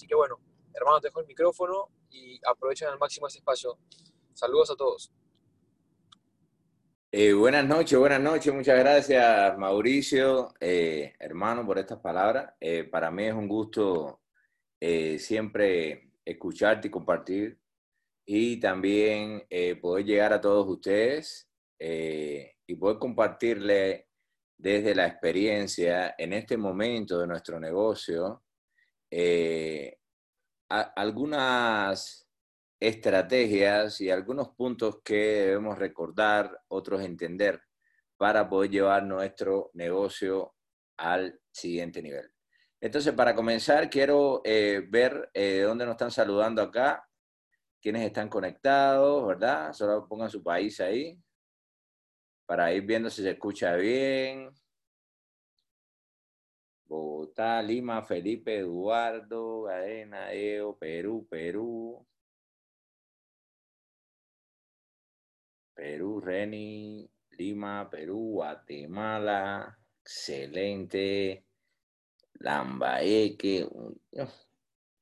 Así que bueno, hermano, te dejo el micrófono y aprovechen al máximo este espacio. Saludos a todos. Eh, buenas noches, buenas noches. Muchas gracias, Mauricio, eh, hermano, por estas palabras. Eh, para mí es un gusto siempre escucharte y compartir y también poder llegar a todos ustedes y poder compartirle desde la experiencia en este momento de nuestro negocio algunas estrategias y algunos puntos que debemos recordar, otros entender, para poder llevar nuestro negocio al siguiente nivel. Entonces, para comenzar, quiero eh, ver eh, dónde nos están saludando acá, quiénes están conectados, ¿verdad? Solo pongan su país ahí, para ir viendo si se escucha bien. Bogotá, Lima, Felipe, Eduardo, Cadena, Eo, Perú, Perú. Perú, Reni, Lima, Perú, Guatemala, excelente. Lambaeque,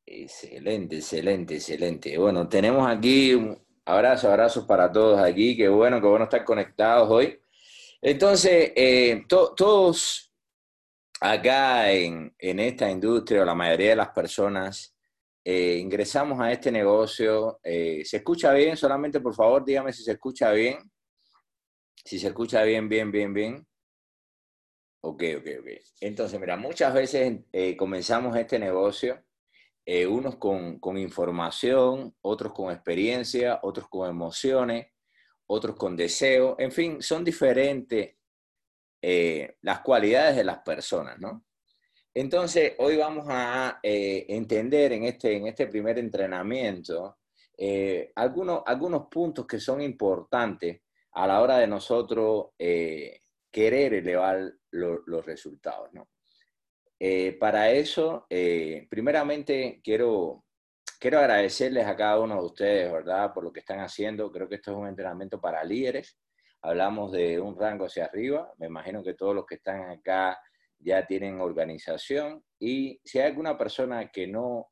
excelente, excelente, excelente. Bueno, tenemos aquí un abrazo, abrazos para todos aquí. Qué bueno, qué bueno estar conectados hoy. Entonces, eh, todos acá en, en, esta industria, la mayoría de las personas, eh, ingresamos a este negocio. Eh, ¿Se escucha bien? Solamente por favor dígame si se escucha bien. Si se escucha bien, bien, bien, bien. Ok, ok, ok. Entonces, mira, muchas veces eh, comenzamos este negocio, unos con, con, información, otros con experiencia, otros con emociones, otros con deseo. En fin, son diferentes las cualidades de las personas, ¿no? Entonces, hoy vamos a eh, entender en este, en este primer entrenamiento eh, algunos, algunos puntos que son importantes a la hora de nosotros eh, querer elevar los resultados. para eso, primeramente quiero, quiero agradecerles a cada uno de ustedes, ¿verdad?, por lo que están haciendo. Creo que esto es un entrenamiento para líderes. Hablamos de un rango hacia arriba. Me imagino que todos los que están acá ya tienen organización y si hay alguna persona que no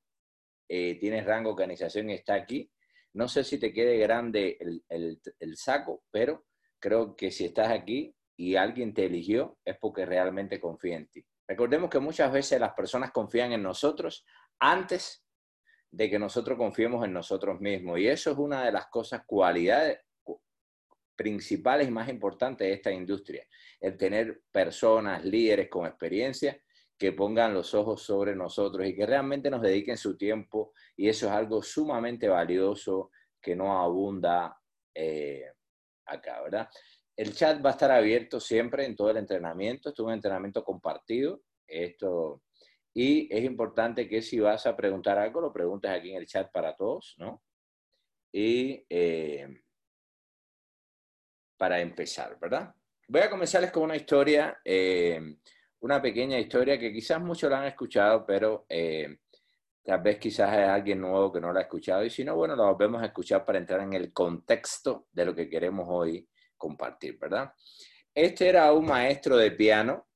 eh, tiene rango organización y está aquí, no sé si te quede grande el, el, saco, pero creo que si estás aquí y alguien te eligió es porque realmente confía en ti. Recordemos que muchas veces las personas confían en nosotros antes de que nosotros confiemos en nosotros mismos. Y eso es una de las cosas, cualidades principales y más importantes de esta industria, el tener personas, líderes con experiencia que pongan los ojos sobre nosotros y que realmente nos dediquen su tiempo y eso es algo sumamente valioso que no abunda eh, acá, ¿verdad? El chat va a estar abierto siempre en todo el entrenamiento, esto es un entrenamiento compartido, esto, y es importante que si vas a preguntar algo, lo preguntes aquí en el chat para todos, ¿no? Y eh, para empezar, ¿verdad? Voy a comenzarles con una historia, eh, una pequeña historia que quizás muchos la han escuchado, pero eh, tal vez quizás hay alguien nuevo que no la ha escuchado y si no, bueno, la volvemos a escuchar para entrar en el contexto de lo que queremos hoy compartir, ¿verdad? Este era un maestro de piano,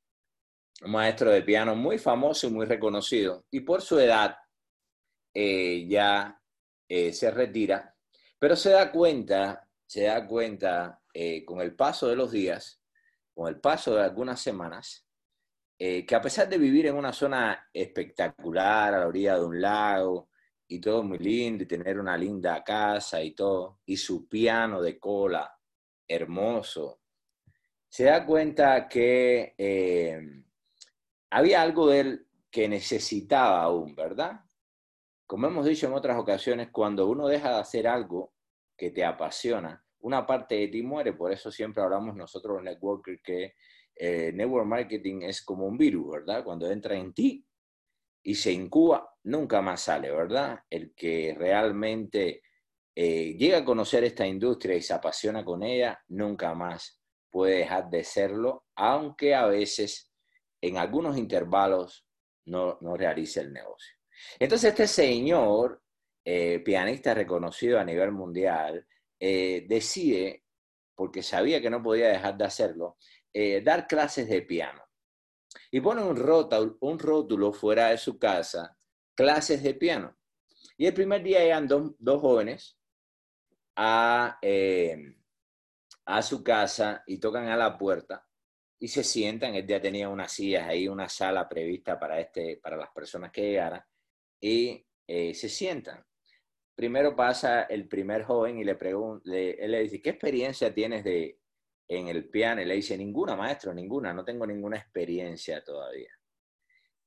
un maestro de piano muy famoso y muy reconocido, y por su edad eh, ya se retira, pero se da cuenta, se da cuenta eh, con el paso de los días, con el paso de algunas semanas, eh, que a pesar de vivir en una zona espectacular, a la orilla de un lago, y todo muy lindo, y tener una linda casa y todo, y su piano de cola hermoso, se da cuenta que eh, había algo de él que necesitaba aún, ¿verdad? Como hemos dicho en otras ocasiones, cuando uno deja de hacer algo que te apasiona, una parte de ti muere, por eso siempre hablamos nosotros los networkers que eh, network marketing es como un virus, ¿verdad? Cuando entra en ti y se incuba, nunca más sale, ¿verdad? El que realmente eh, llega a conocer esta industria y se apasiona con ella, nunca más puede dejar de serlo, aunque a veces en algunos intervalos no, no realice el negocio. Entonces este señor, eh, pianista reconocido a nivel mundial, eh, decide, porque sabía que no podía dejar de hacerlo, eh, dar clases de piano. Y pone un rótulo, un rótulo fuera de su casa clases de piano. Y el primer día llegan dos, jóvenes a, eh, a su casa y tocan a la puerta y se sientan. Él ya tenía unas sillas ahí, una sala prevista para, este, para las personas que llegaran y se sientan. Primero pasa el primer joven y le pregunta, él le dice, ¿qué experiencia tienes de, en el piano? Y le dice, ninguna, maestro, ninguna, no tengo ninguna experiencia todavía.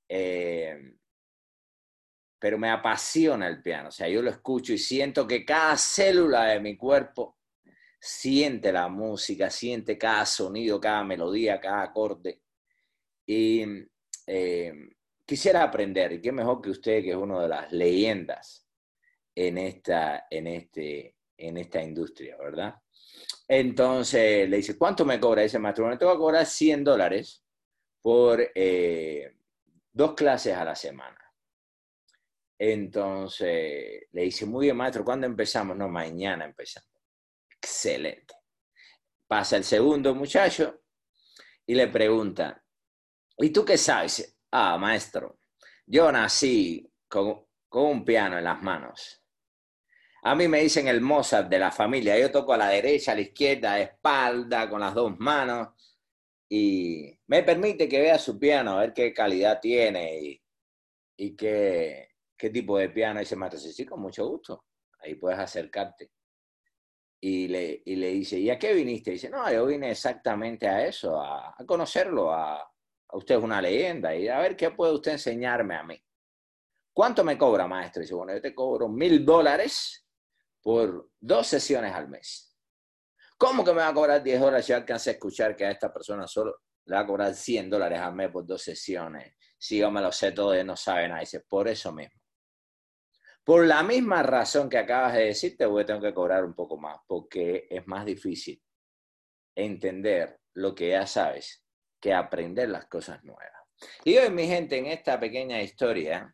Eh, pero me apasiona el piano, o sea, yo lo escucho y siento que cada célula de mi cuerpo siente la música, siente cada sonido, cada melodía, cada acorde. Y eh, quisiera aprender, y qué mejor que usted, que es una de las leyendas en esta, en este, en esta industria, ¿verdad? Entonces le dice, ¿cuánto me cobra ese maestro? Me tengo que cobrar 100 dólares por eh, dos clases a la semana. Entonces le dice, muy bien, maestro, ¿cuándo empezamos? No, mañana empezamos. Excelente. Pasa el segundo muchacho y le pregunta, ¿y tú qué sabes? Ah, maestro, yo nací con, con un piano en las manos. A mí me dicen el Mozart de la familia. Yo toco a la derecha, a la izquierda, a espalda, con las dos manos. Y me permite que vea su piano, a ver qué calidad tiene y, y qué, qué tipo de piano. Y se me sí, con mucho gusto. Ahí puedes acercarte y le, y le dice, ¿y a qué viniste? Y dice, no, yo vine exactamente a eso, a, conocerlo, a, a, usted es una leyenda y a ver qué puede usted enseñarme a mí. ¿Cuánto me cobra, maestro? Y dice, bueno, yo te cobro mil dólares por dos sesiones al mes. ¿Cómo que me va a cobrar 10 dólares? Yo alcancé a escuchar que a esta persona solo le va a cobrar 100 dólares al mes por dos sesiones. Si yo me lo sé todo y no sabe nada. Dice, por eso mismo. Por la misma razón que acabas de decir, te voy a tener que cobrar un poco más, porque es más difícil entender lo que ya sabes que aprender las cosas nuevas. Y hoy, mi gente, en esta pequeña historia,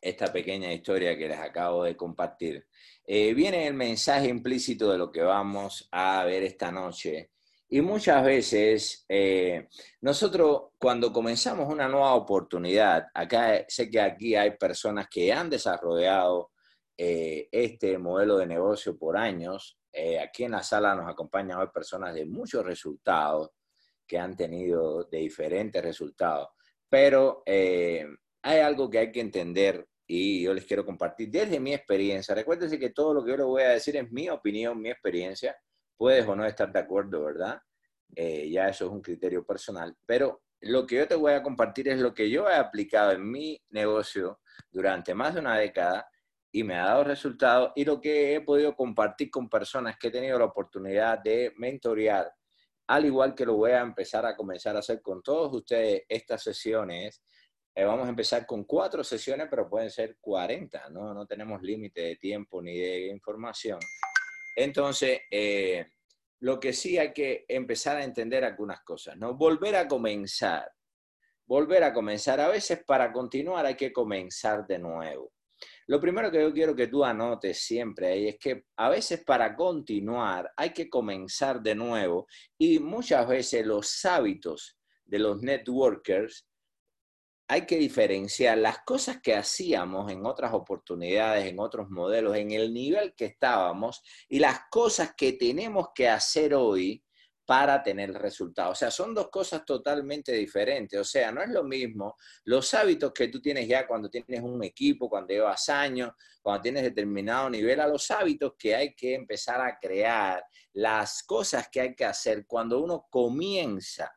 esta pequeña historia que les acabo de compartir, eh, viene el mensaje implícito de lo que vamos a ver esta noche y muchas veces eh, nosotros cuando comenzamos una nueva oportunidad, acá sé que aquí hay personas que han desarrollado eh, este modelo de negocio por años. Aquí en la sala nos acompañan hoy personas de muchos resultados que han tenido de diferentes resultados. Pero hay algo que hay que entender y yo les quiero compartir desde mi experiencia. Recuérdense que todo lo que yo les voy a decir es mi opinión, mi experiencia puedes o no estar de acuerdo, ¿verdad? Eh, ya eso es un criterio personal, pero lo que yo te voy a compartir es lo que yo he aplicado en mi negocio durante más de una década y me ha dado resultados y lo que he podido compartir con personas que he tenido la oportunidad de mentorear, al igual que lo voy a empezar a comenzar a hacer con todos ustedes estas sesiones. Eh, vamos a empezar con cuatro sesiones, pero pueden ser 40, ¿no? No tenemos límite de tiempo ni de información. Entonces, eh, lo que sí hay que empezar a entender algunas cosas, ¿no? Volver a comenzar, volver a comenzar. A veces para continuar hay que comenzar de nuevo. Lo primero que yo quiero que tú anotes siempre ahí es que a veces para continuar hay que comenzar de nuevo y muchas veces los hábitos de los networkers hay que diferenciar las cosas que hacíamos en otras oportunidades, en otros modelos, en el nivel que estábamos y las cosas que tenemos que hacer hoy para tener resultados. O sea, son dos cosas totalmente diferentes. O sea, no es lo mismo los hábitos que tú tienes ya cuando tienes un equipo, cuando llevas años, cuando tienes determinado nivel, a los hábitos que hay que empezar a crear, las cosas que hay que hacer cuando uno comienza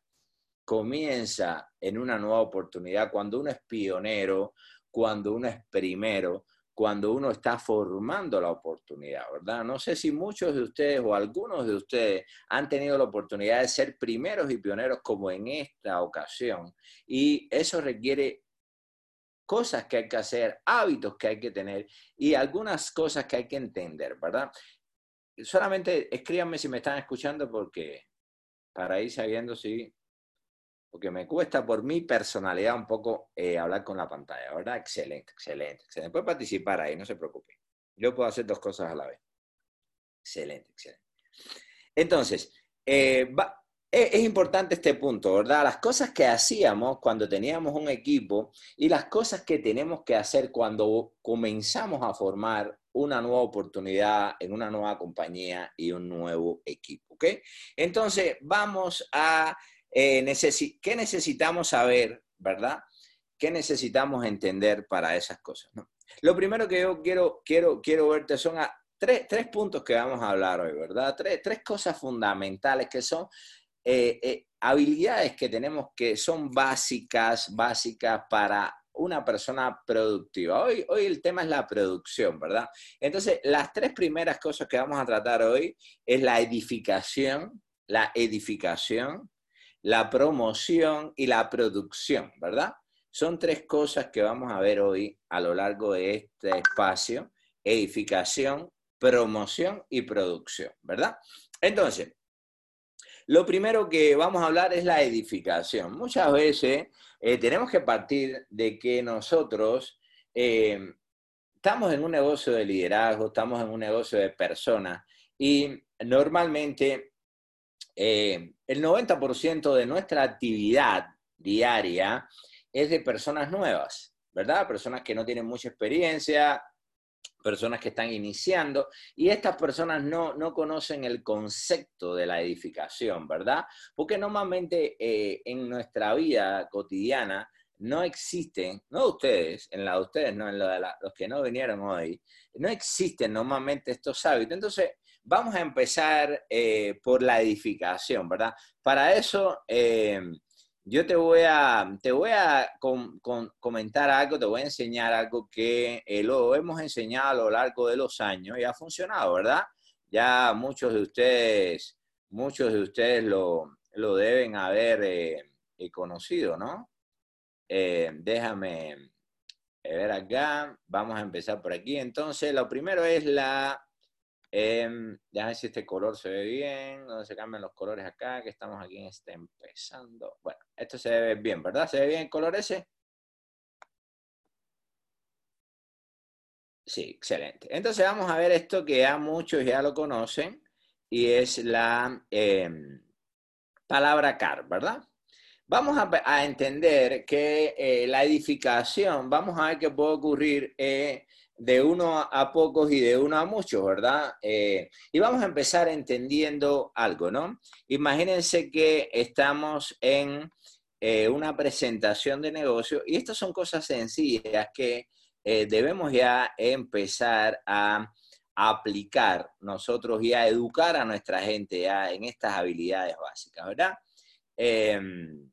comienza en una nueva oportunidad, cuando uno es pionero, cuando uno es primero, cuando uno está formando la oportunidad, ¿verdad? No sé si muchos de ustedes o algunos de ustedes han tenido la oportunidad de ser primeros y pioneros como en esta ocasión. Y eso requiere cosas que hay que hacer, hábitos que hay que tener y algunas cosas que hay que entender, ¿verdad? Solamente escríbanme si me están escuchando porque para ir sabiendo si porque me cuesta por mi personalidad un poco eh, hablar con la pantalla, ¿verdad? Excelente, excelente, excelente. Puede participar ahí, no se preocupe. Yo puedo hacer dos cosas a la vez. Excelente, excelente. Entonces, eh, es, importante este punto, ¿verdad? Las cosas que hacíamos cuando teníamos un equipo y las cosas que tenemos que hacer cuando comenzamos a formar una nueva oportunidad en una nueva compañía y un nuevo equipo, ¿ok? Entonces, vamos a, eh, ¿qué necesitamos saber, verdad? ¿Qué necesitamos entender para esas cosas? Lo primero que yo quiero, quiero, quiero verte son tres, tres, puntos que vamos a hablar hoy, ¿verdad? Tres, tres cosas fundamentales que son eh, eh, habilidades que tenemos que son básicas, básicas para una persona productiva. Hoy, hoy el tema es la producción, ¿verdad? Entonces, las tres primeras cosas que vamos a tratar hoy es la edificación, la edificación, la promoción y la producción, ¿verdad? Son tres cosas que vamos a ver hoy a lo largo de este espacio, edificación, promoción y producción, ¿verdad? Entonces, lo primero que vamos a hablar es la edificación. Muchas veces eh, tenemos que partir de que nosotros eh, estamos en un negocio de liderazgo, estamos en un negocio de personas y normalmente eh, el 90% de nuestra actividad diaria es de personas nuevas, ¿verdad? Personas que no tienen mucha experiencia, personas que están iniciando y estas personas no, no conocen el concepto de la edificación, ¿verdad? Porque normalmente eh, en nuestra vida cotidiana no existen, no ustedes, en la de ustedes, no en la de los que no vinieron hoy, no existen normalmente estos hábitos. Entonces, vamos a empezar eh, por la edificación, ¿verdad? Para eso... Eh, yo te voy a, te voy a comentar algo, te voy a enseñar algo que eh, lo hemos enseñado a lo largo de los años y ha funcionado, ¿verdad? Ya muchos de ustedes, muchos de ustedes lo, deben haber conocido, ¿no? déjame ver acá, vamos a empezar por aquí. Entonces, lo primero es la eh, ver si este color se ve bien, donde se cambian los colores acá, que estamos aquí en este empezando. Bueno, esto se ve bien, ¿verdad? ¿Se ve bien el color ese? Sí, excelente. Entonces vamos a ver esto que ya muchos ya lo conocen y es la em, palabra car, ¿verdad? Vamos a, entender que eh, la edificación, vamos a ver qué puede ocurrir eh, de uno a pocos y de uno a muchos, ¿verdad? Eh, y vamos a empezar entendiendo algo, ¿no? Imagínense que estamos en eh, una presentación de negocio y estas son cosas sencillas que eh, debemos ya empezar a aplicar nosotros y a educar a nuestra gente ya en estas habilidades básicas, ¿verdad? Em,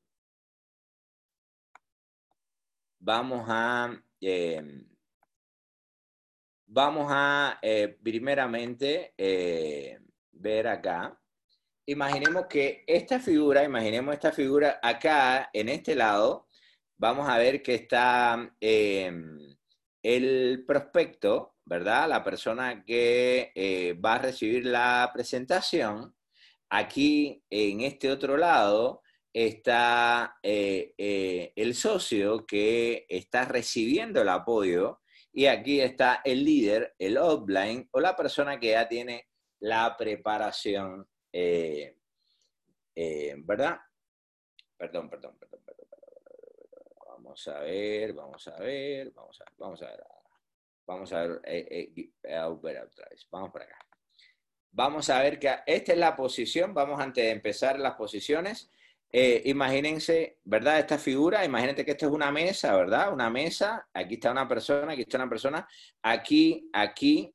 vamos a em, Vamos a eh, primeramente eh, ver acá. Imaginemos que esta figura, imaginemos esta figura acá, en este lado, vamos a ver que está em, el prospecto, ¿verdad? La persona que eh, va a recibir la presentación. Aquí, en este otro lado, está el socio que está recibiendo el apoyo y aquí está el líder, el offline o la persona que ya tiene la preparación, eh, eh, ¿verdad? Perdón, perdón, perdón, perdón, Vamos a ver, vamos a ver, vamos a ver, vamos a ver. Vamos a ver, eh, otra vez. Vamos por acá. Vamos a ver que esta es la posición. Vamos antes de empezar las posiciones. Eh, imagínense, ¿verdad? Esta figura, imagínate que esto es una mesa, ¿verdad? Una mesa, aquí está una persona, aquí está una persona, aquí, aquí,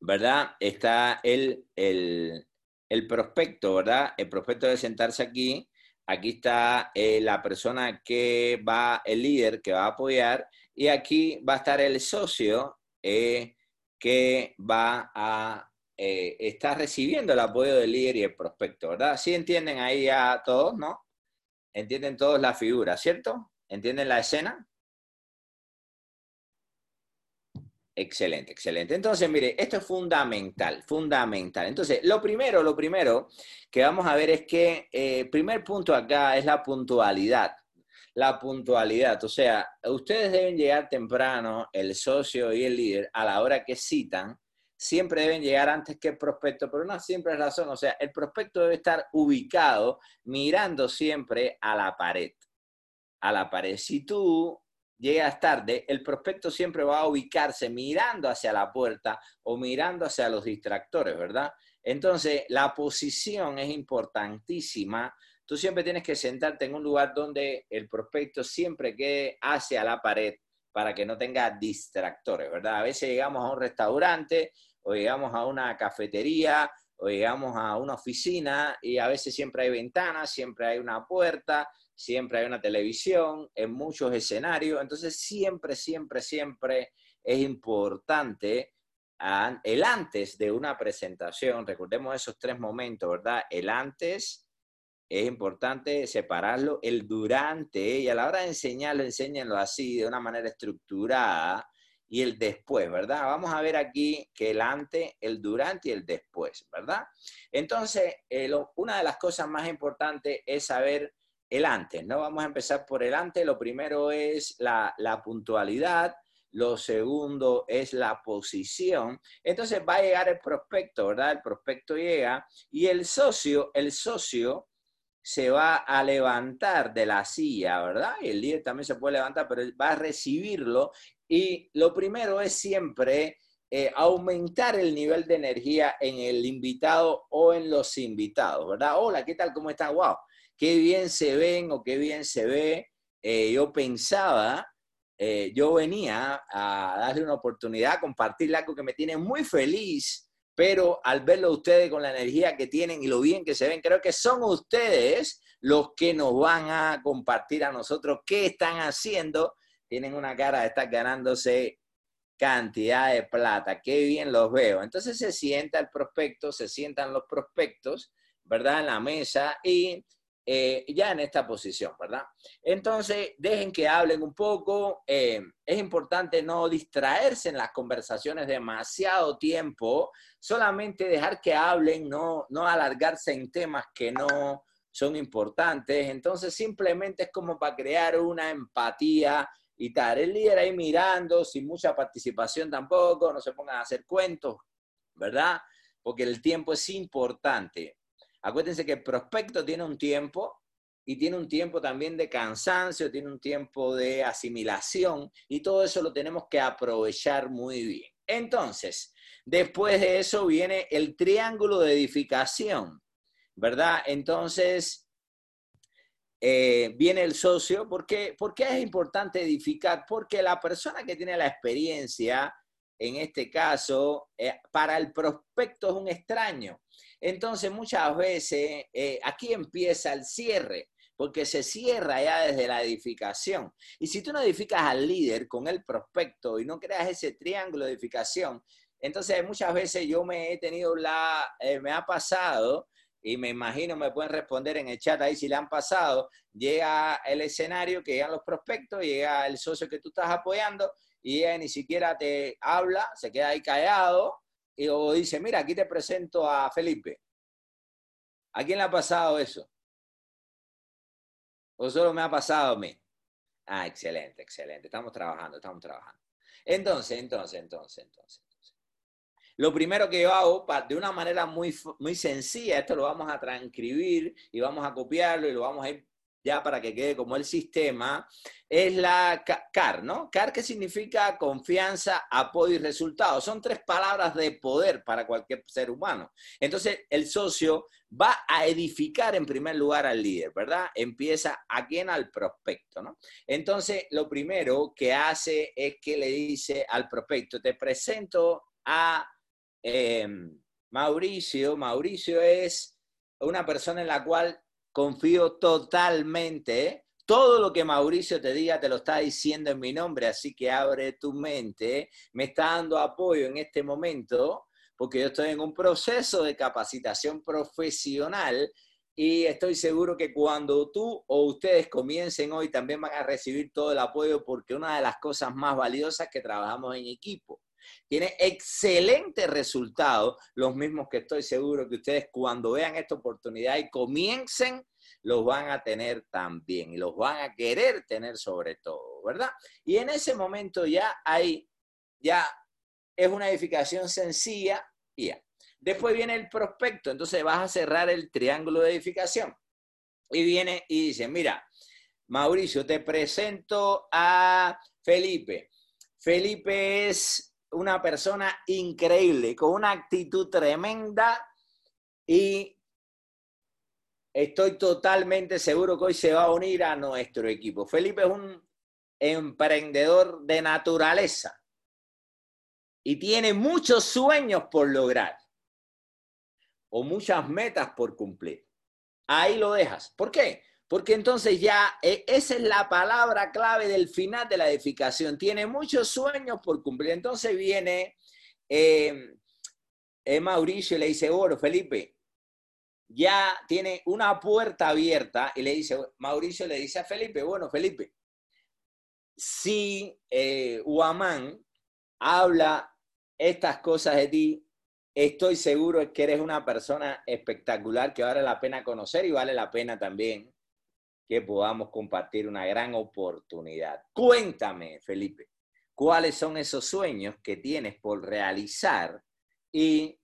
¿verdad? Está el, el, el prospecto, ¿verdad? El prospecto de sentarse aquí, aquí está eh, la persona que va, el líder que va a apoyar, y aquí va a estar el socio eh, que va a eh, está recibiendo el apoyo del líder y el prospecto, ¿verdad? Sí entienden ahí a todos, ¿no? Entienden todos la figura, ¿cierto? ¿Entienden la escena? Excelente, excelente. Entonces, mire, esto es fundamental, fundamental. Entonces, lo primero, lo primero que vamos a ver es que el eh, primer punto acá es la puntualidad. La puntualidad, o sea, ustedes deben llegar temprano, el socio y el líder, a la hora que citan, siempre deben llegar antes que el prospecto, pero siempre es razón. O sea, el prospecto debe estar ubicado mirando siempre a la pared. A la pared. Si tú llegas tarde, el prospecto siempre va a ubicarse mirando hacia la puerta o mirando hacia los distractores, ¿verdad? Entonces, la posición es importantísima. Tú siempre tienes que sentarte en un lugar donde el prospecto siempre quede hacia la pared para que no tenga distractores, ¿verdad? A veces llegamos a un restaurante o llegamos a una cafetería, o llegamos a una oficina y a veces siempre hay ventanas, siempre hay una puerta, siempre hay una televisión, en muchos escenarios. Entonces siempre, siempre, siempre es importante el antes de una presentación. Recordemos esos tres momentos, ¿verdad? El antes es importante separarlo, el durante, y a la hora de enseñarlo, enséñenlo así, de una manera estructurada, y el después, ¿verdad? Vamos a ver aquí que el antes, el durante y el después, ¿verdad? Entonces, eh, una de las cosas más importantes es saber el antes, ¿no? Vamos a empezar por el antes. Lo primero es la, la puntualidad, lo segundo es la posición. Entonces va a llegar el prospecto, ¿verdad? El prospecto llega y el socio, el socio se va a levantar de la silla, ¿verdad? Y el líder también se puede levantar, pero va a recibirlo y lo primero es siempre eh, aumentar el nivel de energía en el invitado o en los invitados, ¿verdad? Hola, ¿qué tal? ¿Cómo están? ¡Wow! Qué bien se ven o qué bien se ve. Eh, yo pensaba, eh, yo venía a darle una oportunidad, a compartir algo que me tiene muy feliz, pero al verlo ustedes con la energía que tienen y lo bien que se ven, creo que son ustedes los que nos van a compartir a nosotros qué están haciendo tienen una cara de estar ganándose cantidad de plata, qué bien los veo. Entonces se sienta el prospecto, se sientan los prospectos, ¿verdad? En la mesa y eh, ya en esta posición, ¿verdad? Entonces, dejen que hablen un poco. Eh, es importante no distraerse en las conversaciones demasiado tiempo, solamente dejar que hablen, no, no alargarse en temas que no son importantes. Entonces, simplemente es como para crear una empatía y tal. El líder ahí mirando, sin mucha participación tampoco, no se pongan a hacer cuentos, ¿verdad? Porque el tiempo es importante. Acuérdense que el prospecto tiene un tiempo y tiene un tiempo también de cansancio, tiene un tiempo de asimilación y todo eso lo tenemos que aprovechar muy bien. Entonces, después de eso viene el triángulo de edificación, ¿verdad? Entonces, eh, viene el socio. ¿Por qué? es importante edificar? Porque la persona que tiene la experiencia, en este caso, eh, para el prospecto es un extraño. Entonces, muchas veces eh, aquí empieza el cierre, porque se cierra ya desde la edificación. Y si tú no edificas al líder con el prospecto y no creas ese triángulo de edificación, entonces muchas veces yo me he tenido la, me ha pasado y me imagino me pueden responder en el chat ahí si le han pasado, llega el escenario, que llegan los prospectos, llega el socio que tú estás apoyando y ni siquiera te habla, se queda ahí callado y, o dice, mira, aquí te presento a Felipe. ¿A quién le ha pasado eso? ¿O solo me ha pasado a mí? Ah, excelente, excelente. Estamos trabajando, estamos trabajando. Entonces, entonces, entonces, entonces. Lo primero que yo hago, de una manera muy, muy sencilla, esto lo vamos a transcribir y vamos a copiarlo y lo vamos a ir ya para que quede como el sistema, es la CAR, ¿no? CAR que significa confianza, apoyo y resultado. Son tres palabras de poder para cualquier ser humano. Entonces, el socio va a edificar en primer lugar al líder, ¿verdad? Empieza a quien al prospecto, ¿no? Entonces, lo primero que hace es que le dice al prospecto, te presento a Em, Mauricio, Mauricio es una persona en la cual confío totalmente. Todo lo que Mauricio te diga te lo está diciendo en mi nombre, así que abre tu mente. Me está dando apoyo en este momento porque yo estoy en un proceso de capacitación profesional y estoy seguro que cuando tú o ustedes comiencen hoy también van a recibir todo el apoyo porque una de las cosas más valiosas que trabajamos en equipo. Tiene excelentes resultados, los mismos que estoy seguro que ustedes cuando vean esta oportunidad y comiencen, los van a tener también y los van a querer tener sobre todo, ¿verdad? Y en ese momento ya hay, ya es una edificación sencilla y ya. Después viene el prospecto, entonces vas a cerrar el triángulo de edificación. Y viene y dice, mira, Mauricio, te presento a Felipe. Felipe es una persona increíble, con una actitud tremenda y estoy totalmente seguro que hoy se va a unir a nuestro equipo. Felipe es un emprendedor de naturaleza y tiene muchos sueños por lograr o muchas metas por cumplir. Ahí lo dejas. ¿Por qué? Porque entonces ya eh, esa es la palabra clave del final de la edificación. Tiene muchos sueños por cumplir. Entonces viene eh, eh, Mauricio y le dice, bueno, Felipe, ya tiene una puerta abierta y le dice, Mauricio le dice a Felipe, bueno, Felipe, si eh, habla estas cosas de ti, estoy seguro que eres una persona espectacular que vale la pena conocer y vale la pena también que podamos compartir una gran oportunidad. Cuéntame, Felipe, cuáles son esos sueños que tienes por realizar y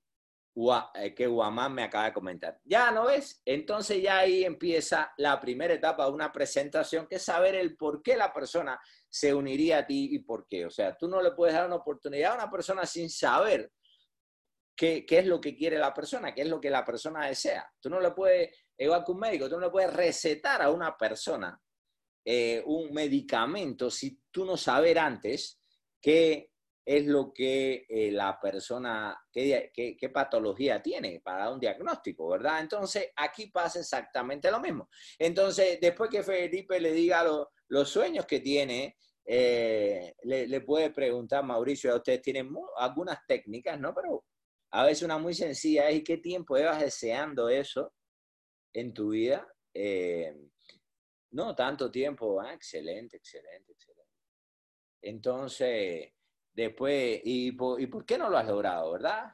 eh, que Guamán me acaba de comentar. Ya, ¿no ves? Entonces ya ahí empieza la primera etapa de una presentación, que es saber el por qué la persona se uniría a ti y por qué. O sea, tú no le puedes dar una oportunidad a una persona sin saber qué, qué es lo que quiere la persona, qué es lo que la persona desea. Tú no le puedes, igual que un médico, tú no le puedes recetar a una persona eh, un medicamento si tú no sabes antes que es lo que eh, la persona, qué, qué, patología tiene para un diagnóstico, ¿verdad? Entonces, aquí pasa exactamente lo mismo. Entonces, después que Felipe le diga los sueños que tiene, eh, le, puede preguntar, Mauricio, a ustedes tienen algunas técnicas, ¿no? Pero a veces una muy sencilla es, ¿y qué tiempo llevas deseando eso en tu vida? Eh, no, tanto tiempo, ah, excelente, excelente, excelente. Entonces, Después, ¿y por, ¿y por qué no lo has logrado, verdad?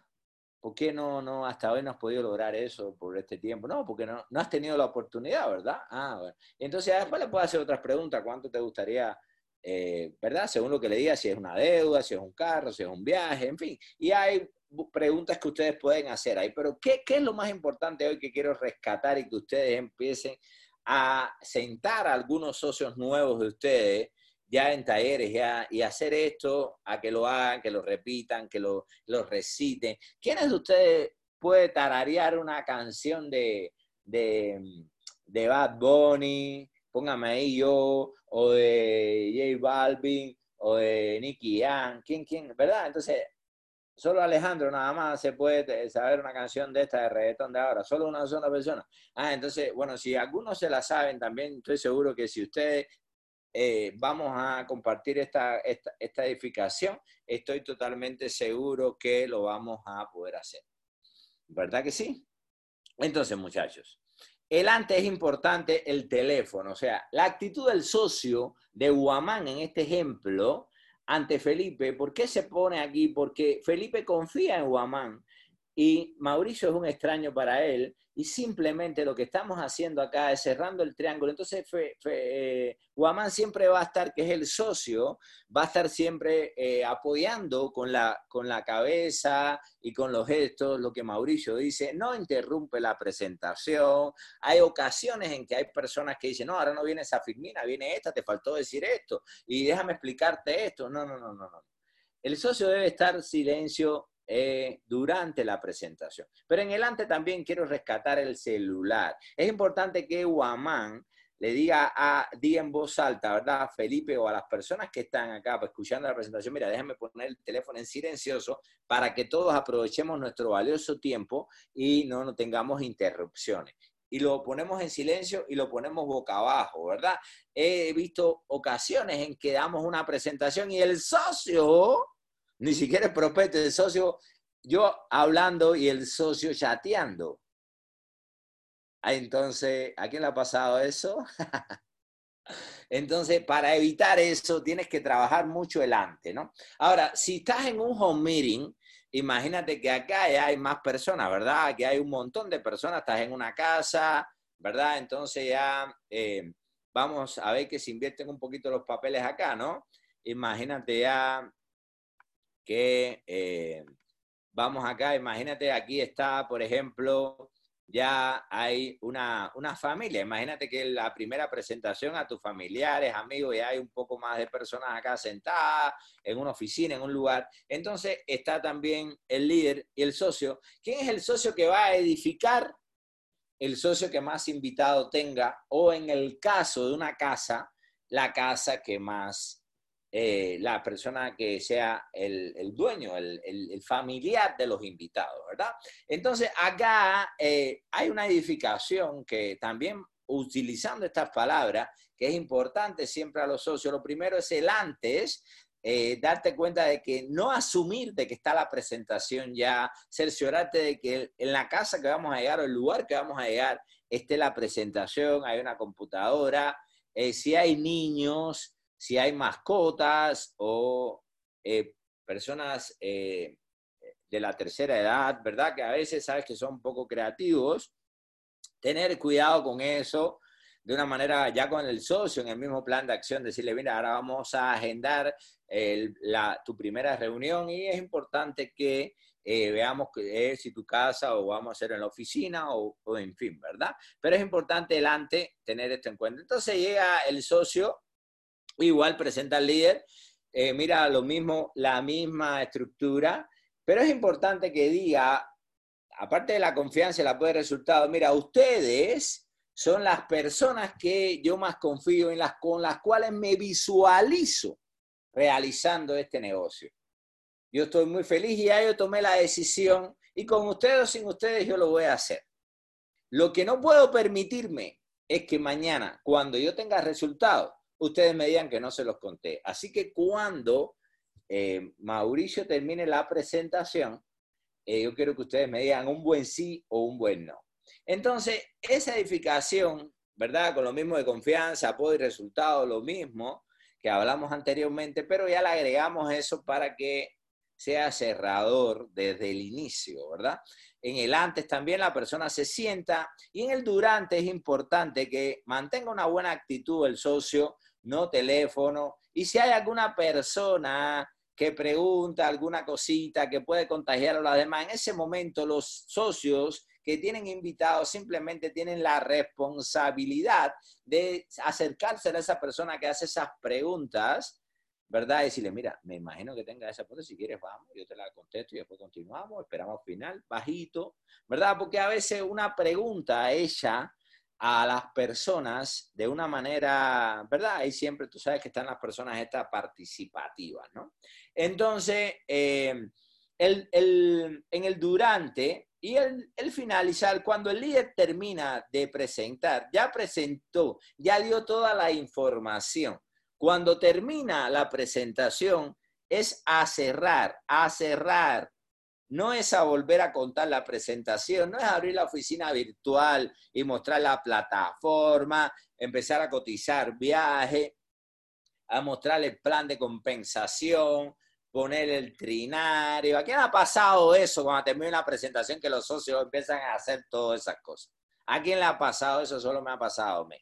¿Por qué no, no hasta hoy no has podido lograr eso por este tiempo? No, porque no, has tenido la oportunidad, ¿verdad? Ah, bueno. Entonces, después le puedo hacer otras preguntas. ¿Cuánto te gustaría, eh, verdad? Según lo que le diga, si es una deuda, si es un carro, si es un viaje, en fin. Y hay preguntas que ustedes pueden hacer ahí. Pero, ¿qué, qué es lo más importante hoy que quiero rescatar y que ustedes empiecen a sentar a algunos socios nuevos de ustedes ya en talleres ya, y hacer esto, a que lo hagan, que lo repitan, que lo, lo reciten. ¿Quiénes de ustedes puede tararear una canción de, de, de Bad Bunny? Póngame ahí yo, o de J Balvin, o de Nicky Young, ¿quién, quién? ¿Verdad? Entonces, solo Alejandro nada más se puede saber una canción de esta de reggaetón de ahora, solo una sola persona. Ah, entonces, bueno, si algunos se la saben, también estoy seguro que si ustedes eh, vamos a compartir esta, esta, edificación, estoy totalmente seguro que lo vamos a poder hacer. ¿Verdad que sí? Entonces, muchachos, el antes es importante el teléfono, o sea, la actitud del socio de Guamán en este ejemplo ante Felipe, ¿por qué se pone aquí? Porque Felipe confía en Guamán y Mauricio es un extraño para él y simplemente lo que estamos haciendo acá es cerrando el triángulo. Entonces, eh, Guamán siempre va a estar, que es el socio, va a estar siempre eh, apoyando con la, con la cabeza y con los gestos lo que Mauricio dice. No interrumpe la presentación. Hay ocasiones en que hay personas que dicen, no, ahora no viene esa firmina, viene esta, te faltó decir esto y déjame explicarte esto. No, no, no, no, no. El socio debe estar silencio eh, durante la presentación. Pero en el antes también quiero rescatar el celular. Es importante que Guamán le diga a, diga en voz alta, ¿verdad? Felipe o a las personas que están acá pues, escuchando la presentación, mira, déjame poner el teléfono en silencioso para que todos aprovechemos nuestro valioso tiempo y no, no tengamos interrupciones y lo ponemos en silencio y lo ponemos boca abajo, ¿verdad? He visto ocasiones en que damos una presentación y el socio ni siquiera el prospecto, el socio, yo hablando y el socio chateando. Ah, entonces, ¿a quién le ha pasado eso? Entonces, para evitar eso, tienes que trabajar mucho delante, ¿no? Ahora, si estás en un home meeting, imagínate que acá hay más personas, ¿verdad? Que hay un montón de personas, estás en una casa, ¿verdad? Entonces ya eh, vamos a ver que se invierten un poquito los papeles acá, ¿no? Imagínate ya que eh, vamos acá, imagínate, aquí está, por ejemplo, ya hay una, familia. Imagínate que la primera presentación a tus familiares, amigos, ya hay un poco más de personas acá sentadas en una oficina, en un lugar. Entonces está también el líder y el socio. ¿Quién es el socio que va a edificar? El socio que más invitado tenga o en el caso de una casa, la casa que más eh, la persona que sea el, dueño, el, familiar de los invitados, ¿verdad? Entonces, acá eh, hay una edificación que también utilizando estas palabras, que es importante siempre a los socios, lo primero es el antes, eh, darte cuenta de que no asumir de que está la presentación ya, cerciorarte de que en la casa que vamos a llegar o el lugar que vamos a llegar esté la presentación, hay una computadora, si hay niños, si hay mascotas o eh, personas eh, de la tercera edad, ¿verdad? Que a veces sabes que son poco creativos, tener cuidado con eso de una manera ya con el socio en el mismo plan de acción, decirle, mira, ahora vamos a agendar la, tu primera reunión y es importante que eh, veamos que, si tu casa o vamos a hacer en la oficina o, o, en fin, ¿verdad? Pero es importante delante tener esto en cuenta. Entonces llega el socio Igual presenta al líder, eh, mira lo mismo, la misma estructura, pero es importante que diga, aparte de la confianza y el apoyo de resultados, mira, ustedes son las personas que yo más confío en las con las cuales me visualizo realizando este negocio. Yo estoy muy feliz y ya yo tomé la decisión y con ustedes o sin ustedes yo lo voy a hacer. Lo que no puedo permitirme es que mañana, cuando yo tenga resultados, ustedes me digan que no se los conté. Así que cuando eh, Mauricio termine la presentación, eh, yo quiero que ustedes me digan un buen sí o un buen no. Entonces, esa edificación, ¿verdad? Con lo mismo de confianza, apoyo y resultado, lo mismo que hablamos anteriormente, pero ya le agregamos eso para que sea cerrador desde el inicio, ¿verdad? En el antes también la persona se sienta y en el durante es importante que mantenga una buena actitud el socio no teléfono. Y si hay alguna persona que pregunta alguna cosita que puede contagiar a los demás, en ese momento los socios que tienen invitados simplemente tienen la responsabilidad de acercarse a esa persona que hace esas preguntas, ¿verdad? Y decirle, mira, me imagino que tenga esa pregunta, si quieres vamos, yo te la contesto y después continuamos, esperamos final, bajito, ¿verdad? Porque a veces una pregunta ella a las personas de una manera, ¿verdad? Y siempre tú sabes que están las personas estas participativas, ¿no? Entonces, eh, el, en el durante y el, el, finalizar, cuando el líder termina de presentar, ya presentó, ya dio toda la información. Cuando termina la presentación, es a cerrar, a cerrar no es a volver a contar la presentación, no es abrir la oficina virtual y mostrar la plataforma, empezar a cotizar viaje, a mostrar el plan de compensación, poner el trinario. ¿A quién ha pasado eso cuando termina una presentación que los socios empiezan a hacer todas esas cosas? ¿A quién le ha pasado eso? Solo me ha pasado a mí.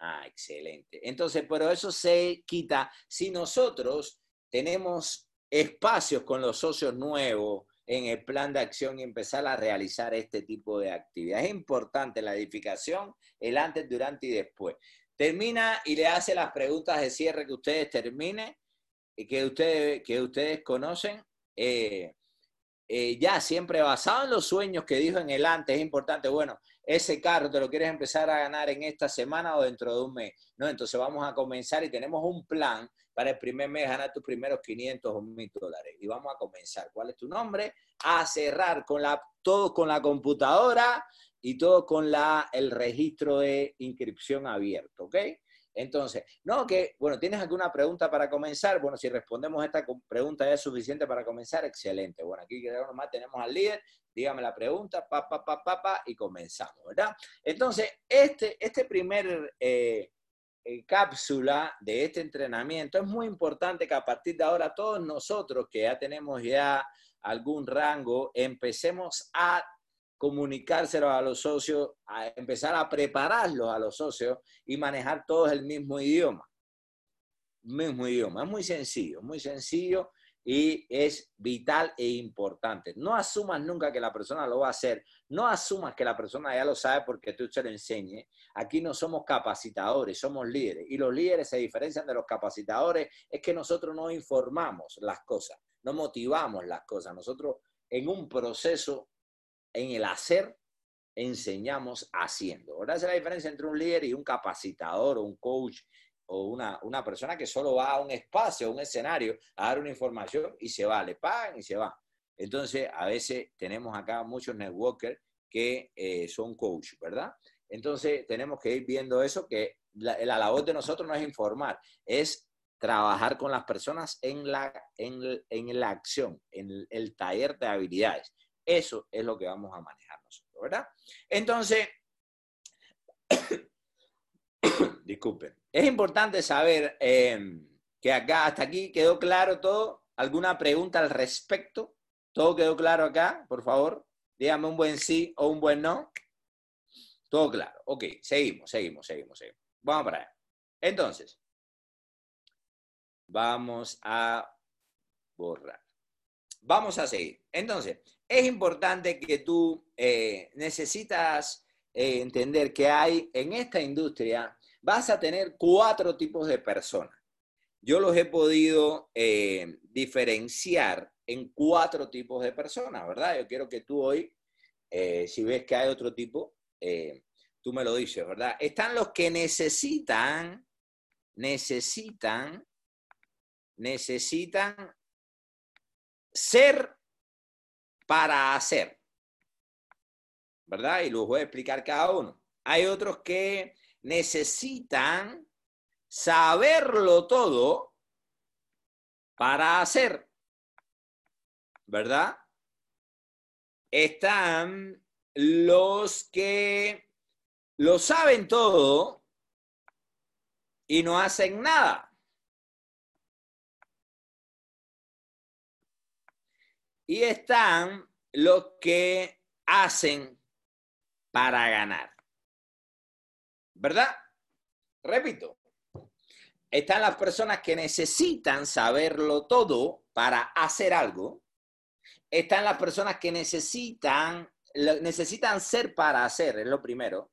Ah, excelente. Entonces, pero eso se quita si nosotros tenemos espacios con los socios nuevos en el plan de acción y empezar a realizar este tipo de actividades. Es importante la edificación, el antes, durante y después. Termina y le hace las preguntas de cierre que ustedes terminen, que ustedes, que ustedes conocen. Eh, eh, ya siempre basado en los sueños que dijo en el antes, es importante, bueno, ese carro te lo quieres empezar a ganar en esta semana o dentro de un mes. No, entonces vamos a comenzar y tenemos un plan para el primer mes ganar tus primeros 500 o 1000 dólares. Y vamos a comenzar. ¿Cuál es tu nombre? A cerrar con la, todo con la computadora y todo con la, el registro de inscripción abierto, ¿ok? Entonces, no, que, bueno, ¿tienes alguna pregunta para comenzar? Bueno, si respondemos esta pregunta ya es suficiente para comenzar, excelente. Bueno, aquí nomás tenemos al líder, dígame la pregunta, pa, pa, pa, pa, pa, y comenzamos, ¿verdad? Entonces, este, este primer eh, cápsula de este entrenamiento es muy importante que a partir de ahora todos nosotros que ya tenemos ya algún rango, empecemos a comunicárselo a los socios, a empezar a prepararlos a los socios y manejar todos el mismo idioma. Mismo idioma. Es muy sencillo, muy sencillo. Y es vital e importante. No asumas nunca que la persona lo va a hacer, no asumas que la persona ya lo sabe porque tú se lo enseñes. Aquí no somos capacitadores, somos líderes y los líderes se diferencian de los capacitadores, es que nosotros no informamos las cosas, no motivamos las cosas, nosotros en un proceso, en el hacer, enseñamos haciendo. ¿Verdad? Esa es la diferencia entre un líder y un capacitador o un coach o una, una persona que solo va a un espacio, a un escenario, a dar una información y se va, le pagan y se va. Entonces, a veces tenemos acá muchos networkers que eh, son coach, ¿verdad? Entonces, tenemos que ir viendo eso, que la, la, de nosotros no es informar, es trabajar con las personas en la, en, en la acción, en el, el taller de habilidades. Eso es lo que vamos a manejar nosotros, ¿verdad? Entonces, disculpen. Es importante saber em, que acá, hasta aquí, quedó claro todo. ¿Alguna pregunta al respecto? ¿Todo quedó claro acá? Por favor, dígame un buen sí o un buen no. Todo claro. Ok, seguimos, seguimos, seguimos, seguimos. Vamos para allá. Entonces, vamos a borrar. Vamos a seguir. Entonces, es importante que tú eh, necesitas eh, entender que hay en esta industria vas a tener cuatro tipos de personas. Yo los he podido eh, diferenciar en cuatro tipos de personas, ¿verdad? Yo quiero que tú hoy, eh, si ves que hay otro tipo, tú me lo dices, ¿verdad? Están los que necesitan, necesitan, necesitan ser para hacer, ¿verdad? Y los voy a explicar cada uno. Hay otros que necesitan saberlo todo para hacer, ¿verdad? Están los que lo saben todo y no hacen nada. Y están los que hacen para ganar. ¿verdad? Repito, están las personas que necesitan saberlo todo para hacer algo. Están las personas que necesitan, necesitan ser para hacer, es lo primero.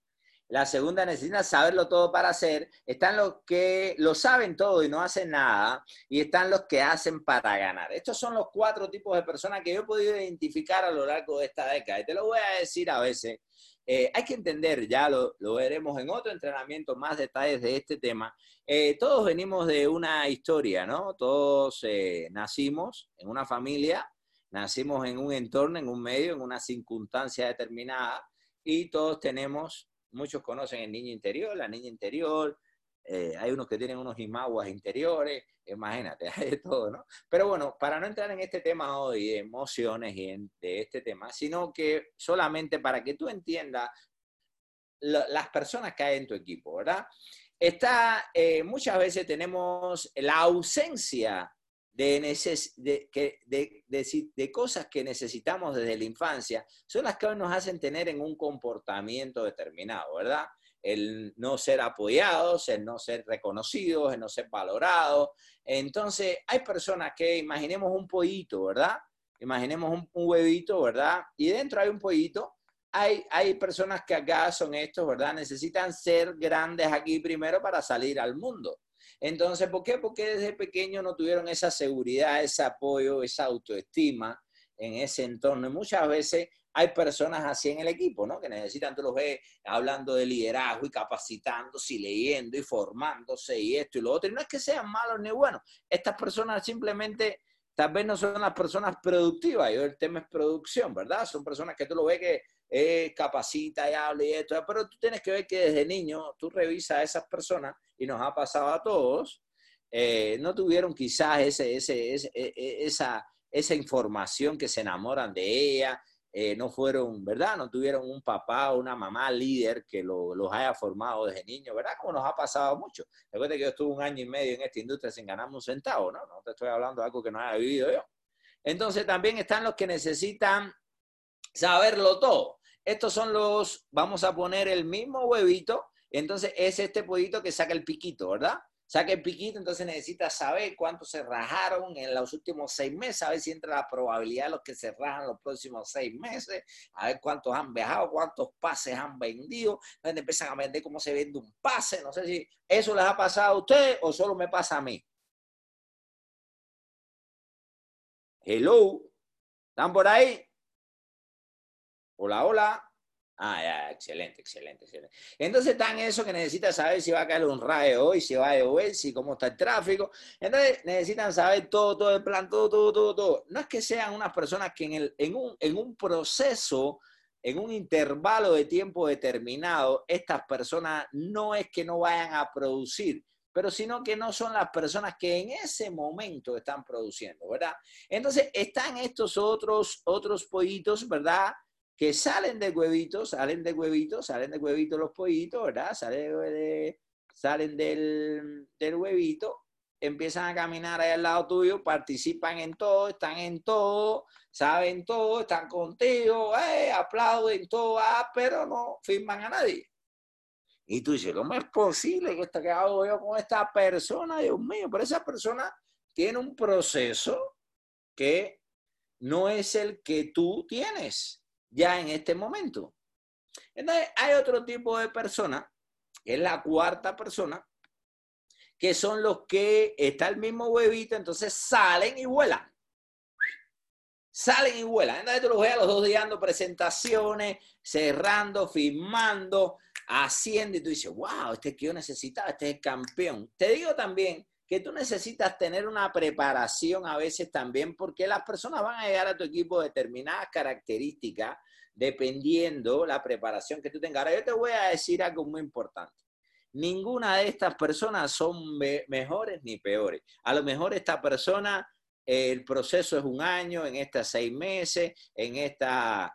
La segunda necesita saberlo todo para hacer. Están los que lo saben todo y no hacen nada. Y están los que hacen para ganar. Estos son los cuatro tipos de personas que yo he podido identificar a lo largo de esta década. Y te lo voy a decir a veces eh, hay que entender, ya lo, veremos en otro entrenamiento, más detalles de este tema. Eh, todos venimos de una historia, ¿no? Todos eh, nacimos en una familia, nacimos en un entorno, en un medio, en una circunstancia determinada y todos tenemos, muchos conocen el niño interior, la niña interior, eh, hay unos que tienen unos imaguas interiores, imagínate, hay de todo, ¿no? Pero bueno, para no entrar en este tema hoy, de emociones y de este tema, sino que solamente para que tú entiendas las personas que hay en tu equipo, ¿verdad? Está, eh, muchas veces tenemos la ausencia de, de, de, cosas que necesitamos desde la infancia, son las que hoy nos hacen tener en un comportamiento determinado, ¿verdad? El no ser apoyados, el no ser reconocidos, el no ser valorados. Entonces, hay personas que imaginemos un pollito, ¿verdad? Imaginemos un, huevito, ¿verdad? Y dentro hay un pollito. Hay, hay personas que acá son estos, ¿verdad? Necesitan ser grandes aquí primero para salir al mundo. Entonces, ¿por qué? Porque desde pequeño no tuvieron esa seguridad, ese apoyo, esa autoestima en ese entorno. Y muchas veces hay personas así en el equipo, ¿no? Que necesitan, tú los ves hablando de liderazgo y capacitándose y leyendo y formándose y esto y lo otro. Y no es que sean malos ni buenos. Estas personas simplemente, tal vez no son las personas productivas. Yo el tema es producción, ¿verdad? Son personas que tú lo ves que eh, capacita y habla y esto. Pero tú tienes que ver que desde niño tú revisas a esas personas y nos ha pasado a todos. Eh, no tuvieron quizás ese, ese, ese, e, e, esa, esa información que se enamoran de ella, eh, no fueron, ¿verdad? No tuvieron un papá o una mamá líder que los haya formado desde niños, ¿verdad? Como nos ha pasado mucho. De que yo estuve un año y medio en esta industria sin ganarme un centavo, ¿no? No te estoy hablando de algo que no haya vivido yo. Entonces también están los que necesitan saberlo todo. Estos son los, vamos a poner el mismo huevito, entonces es este pollito que saca el piquito, ¿verdad? Saca el piquito, entonces necesita saber cuántos se rajaron en los últimos seis meses, a ver si entra la probabilidad de los que se rajan los próximos seis meses, a ver cuántos han viajado, cuántos pases han vendido, entonces empiezan a vender cómo se vende un pase, no sé si eso les ha pasado a ustedes o solo me pasa a mí. Hello, ¿están por ahí? Hola, hola. Ah, ya, excelente, excelente, excelente. Entonces están eso que necesitan saber si va a caer un rayo hoy, si va a llover, si cómo está el tráfico. Entonces necesitan saber todo, todo el plan, todo, todo, todo, todo. No es que sean unas personas que en, el, en, un, en un proceso, en un intervalo de tiempo determinado, estas personas no es que no vayan a producir, pero sino que no son las personas que en ese momento están produciendo, ¿verdad? Entonces están estos otros, otros pollitos, ¿verdad? Que salen de huevitos, salen de huevitos, salen de huevitos los pollitos, ¿verdad? Salen, salen del, del, huevito, empiezan a caminar ahí al lado tuyo, participan en todo, están en todo, saben todo, están contigo, eh, aplauden todo, ah, pero no firman a nadie. Y tú dices, ¿cómo es posible que esto que yo con esta persona? Dios mío, pero esa persona tiene un proceso que no es el que tú tienes ya en este momento. Entonces, hay otro tipo de persona, que es la cuarta persona, que son los que está el mismo huevito, entonces salen y vuelan. Salen y vuelan. Entonces tú los ves a los dos días dando presentaciones, cerrando, firmando, haciendo, y tú dices, wow, este es que yo necesitaba, este es el campeón. Te digo también que tú necesitas tener una preparación a veces también, porque las personas van a llegar a tu equipo determinadas características dependiendo la preparación que tú tengas. Ahora yo te voy a decir algo muy importante. Ninguna de estas personas son mejores ni peores. A lo mejor esta persona, el proceso es un año, en estas seis meses, en esta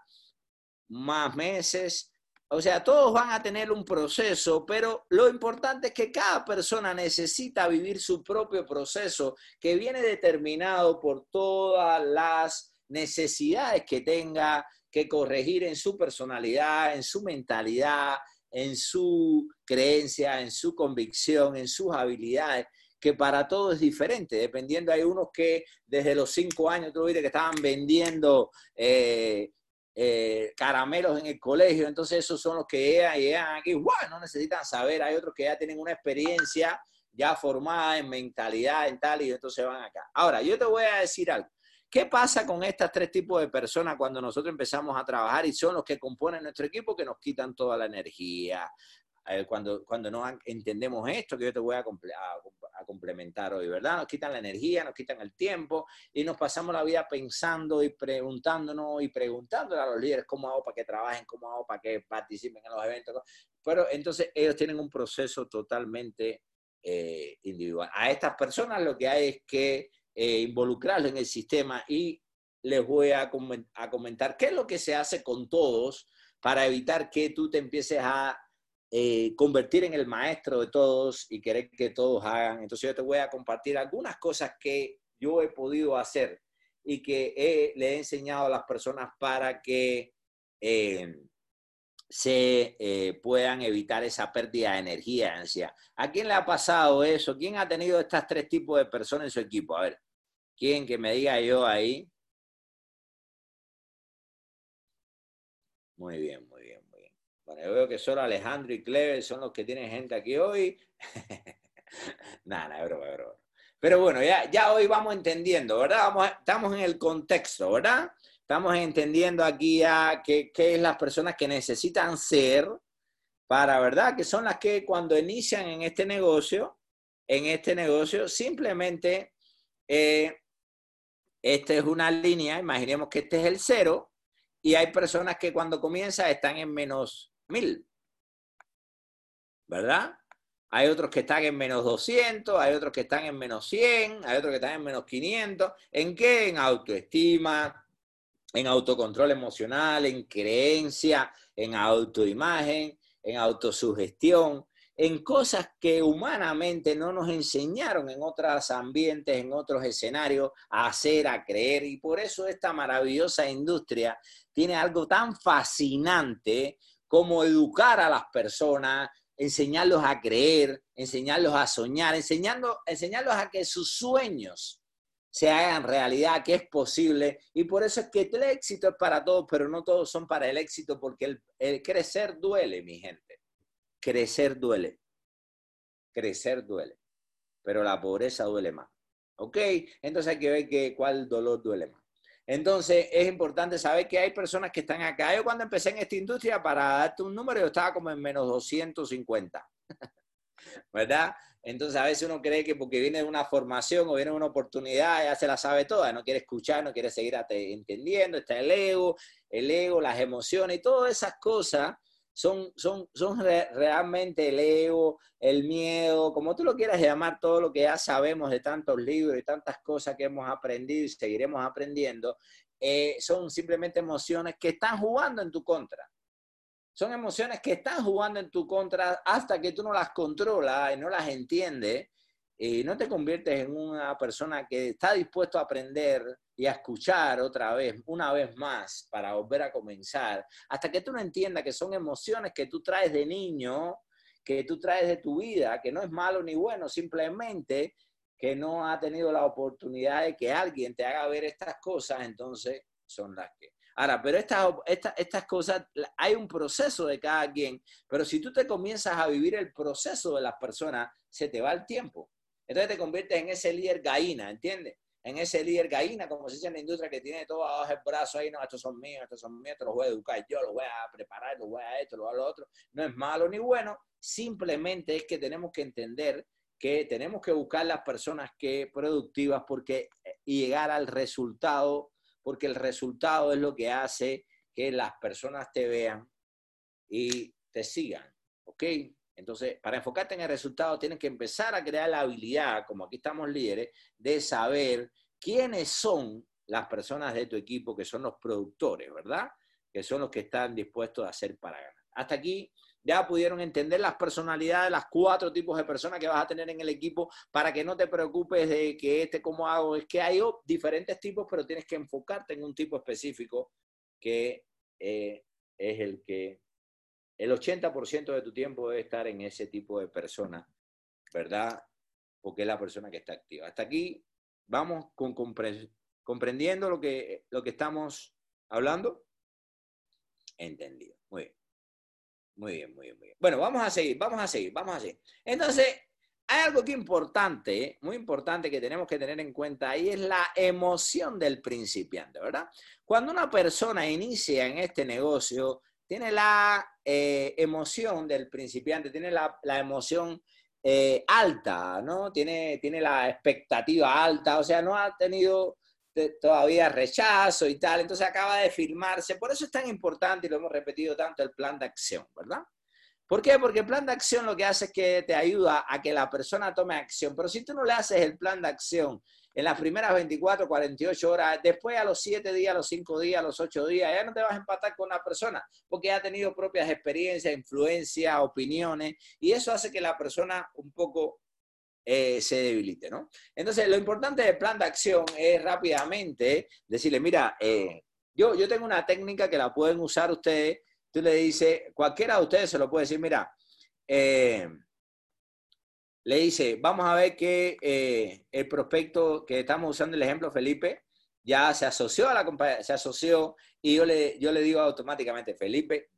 más meses, o sea, todos van a tener un proceso, pero lo importante es que cada persona necesita vivir su propio proceso que viene determinado por todas las necesidades que tenga que corregir en su personalidad, en su mentalidad, en su creencia, en su convicción, en sus habilidades que para todos es diferente, dependiendo, hay unos que desde los cinco años, tú viste que estaban vendiendo eh, eh, caramelos en el colegio, entonces esos son los que llegan, llegan aquí, bueno, no necesitan saber, hay otros que ya tienen una experiencia ya formada en mentalidad, en tal, y entonces van acá. Ahora, yo te voy a decir algo. ¿Qué pasa con estos tres tipos de personas cuando nosotros empezamos a trabajar y son los que componen nuestro equipo que nos quitan toda la energía? Cuando, cuando no entendemos esto, que yo te voy a, a, complementar hoy, ¿verdad? Nos quitan la energía, nos quitan el tiempo y nos pasamos la vida pensando y preguntándonos y preguntándole a los líderes cómo hago para que trabajen, cómo hago para que participen en los eventos. Pero entonces ellos tienen un proceso totalmente eh, individual. A estas personas lo que hay es que eh, involucrarlos en el sistema y les voy a, a comentar qué es lo que se hace con todos para evitar que tú te empieces a eh, convertir en el maestro de todos y querer que todos hagan. Entonces yo te voy a compartir algunas cosas que yo he podido hacer y que le he enseñado a las personas para que eh, se eh, puedan evitar esa pérdida de energía, ansia. ¿A quién le ha pasado eso? ¿Quién ha tenido estos tres tipos de personas en su equipo? A ver, ¿quién que me diga yo ahí? Muy bien, yo veo que solo Alejandro y Clever son los que tienen gente aquí hoy. nada, nada, broma, broma. Pero bueno, ya, ya hoy vamos entendiendo, ¿verdad? Vamos, estamos en el contexto, ¿verdad? Estamos entendiendo aquí ya qué, qué es las personas que necesitan ser para, ¿verdad? Que son las que cuando inician en este negocio, en este negocio, simplemente, eh, esta es una línea, imaginemos que este es el cero, y hay personas que cuando comienzan están en menos mil. ¿Verdad? Hay otros que están en menos 200, hay otros que están en menos 100, hay otros que están en menos 500. ¿En qué? En autoestima, en autocontrol emocional, en creencia, en autoimagen, en autosugestión, en cosas que humanamente no nos enseñaron en otros ambientes, en otros escenarios, a hacer, a creer. Y por eso esta maravillosa industria tiene algo tan fascinante cómo educar a las personas, enseñarlos a creer, enseñarlos a soñar, enseñando, enseñarlos a que sus sueños se hagan realidad, que es posible. Y por eso es que el éxito es para todos, pero no todos son para el éxito, porque el, crecer duele, mi gente. Crecer duele. Crecer duele. Pero la pobreza duele más. ¿Ok? Entonces hay que ver cuál dolor duele más. Entonces es importante saber que hay personas que están acá. Yo cuando empecé en esta industria, para darte un número, yo estaba como en menos 250. ¿Verdad? Entonces a veces uno cree que porque viene de una formación o viene de una oportunidad ya se la sabe toda, no quiere escuchar, no quiere seguir entendiendo, está el ego, el ego, las emociones y todas esas cosas son, son, son realmente el ego, el miedo, como tú lo quieras llamar, todo lo que ya sabemos de tantos libros y tantas cosas que hemos aprendido y seguiremos aprendiendo, eh, son simplemente emociones que están jugando en tu contra. Son emociones que están jugando en tu contra hasta que tú no las controlas y no las entiendes y no te conviertes en una persona que está dispuesto a aprender y a escuchar otra vez, una vez más, para volver a comenzar, hasta que tú no entiendas que son emociones que tú traes de niño, que tú traes de tu vida, que no es malo ni bueno, simplemente que no ha tenido la oportunidad de que alguien te haga ver estas cosas, entonces son las que Ahora, pero estas, estas, cosas, hay un proceso de cada quien, pero si tú te comienzas a vivir el proceso de las personas, se te va el tiempo. Entonces te conviertes en ese líder gallina, ¿entiendes? En ese líder gallina, como se dice en la industria, que tiene todo abajo el brazo ahí, no, estos son míos, estos son míos, estos los voy a educar yo, los voy a preparar, los voy a esto, los voy a lo otro. No es malo ni bueno, simplemente es que tenemos que entender que tenemos que buscar las personas que productivas porque eh, y llegar al resultado porque el resultado es lo que hace que las personas te vean y te sigan, ¿ok? Entonces, para enfocarte en el resultado, tienes que empezar a crear la habilidad, como aquí estamos líderes, de saber quiénes son las personas de tu equipo que son los productores, ¿verdad? Que son los que están dispuestos a hacer para ganar. Hasta aquí ya pudieron entender las personalidades, las cuatro tipos de personas que vas a tener en el equipo para que no te preocupes de que este, cómo hago. Es que hay diferentes tipos, pero tienes que enfocarte en un tipo específico que eh, es el que el 80% de tu tiempo debe estar en ese tipo de persona, ¿verdad? Porque es la persona que está activa. Hasta aquí vamos con comprendiendo lo que, lo que estamos hablando. Entendido. Muy bien. Muy bien, muy bien, muy bien. Bueno, vamos a seguir, vamos a seguir, vamos a seguir. Entonces, hay algo que importante, muy importante que tenemos que tener en cuenta y es la emoción del principiante, ¿verdad? Cuando una persona inicia en este negocio, tiene la eh, emoción del principiante, tiene la, emoción eh, alta, ¿no? Tiene, tiene la expectativa alta, o sea, no ha tenido todavía rechazo y tal, entonces acaba de firmarse. Por eso es tan importante, y lo hemos repetido tanto, el plan de acción, ¿verdad? ¿Por qué? Porque el plan de acción lo que hace es que te ayuda a que la persona tome acción, pero si tú no le haces el plan de acción en las primeras 24, 48 horas, después a los 7 días, a los 5 días, a los 8 días, ya no te vas a empatar con una persona, porque ya ha tenido propias experiencias, influencias, opiniones, y eso hace que la persona un poco eh, se debilite, ¿no? Entonces, lo importante del plan de acción es rápidamente decirle, mira, eh, yo, yo tengo una técnica que la pueden usar ustedes, tú le dices, cualquiera de ustedes se lo puede decir, mira, eh, le dice, vamos a ver que el prospecto que estamos usando el ejemplo, Felipe, ya se asoció a la compañía, se asoció y yo le, yo le digo automáticamente, Felipe,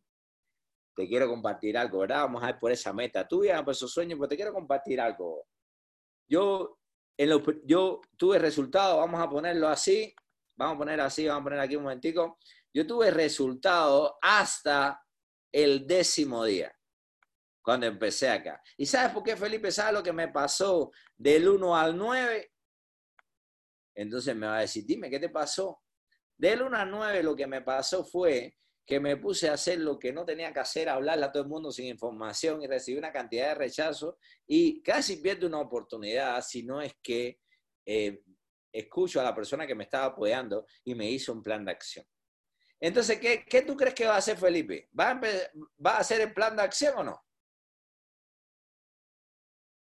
te quiero compartir algo, ¿verdad? Vamos a ver por esa meta tuya, por esos sueños, pero te quiero compartir algo. Yo, en lo, yo tuve resultados, vamos a ponerlo así, vamos a poner así, vamos a poner aquí un momentico. Yo tuve resultados hasta el décimo día, cuando empecé acá. ¿Y sabes por qué, Felipe? ¿Sabes lo que me pasó del 1 al 9? Entonces me va a decir, dime, ¿qué te pasó? Del 1 al 9 lo que me pasó fue que me puse a hacer lo que no tenía que hacer, hablarle a todo el mundo sin información y recibí una cantidad de rechazo y casi pierdo una oportunidad si no es que eh, escucho a la persona que me estaba apoyando y me hizo un plan de acción. Entonces, ¿qué, qué tú crees que va a hacer Felipe? ¿Va a, ¿Va a hacer el plan de acción o no?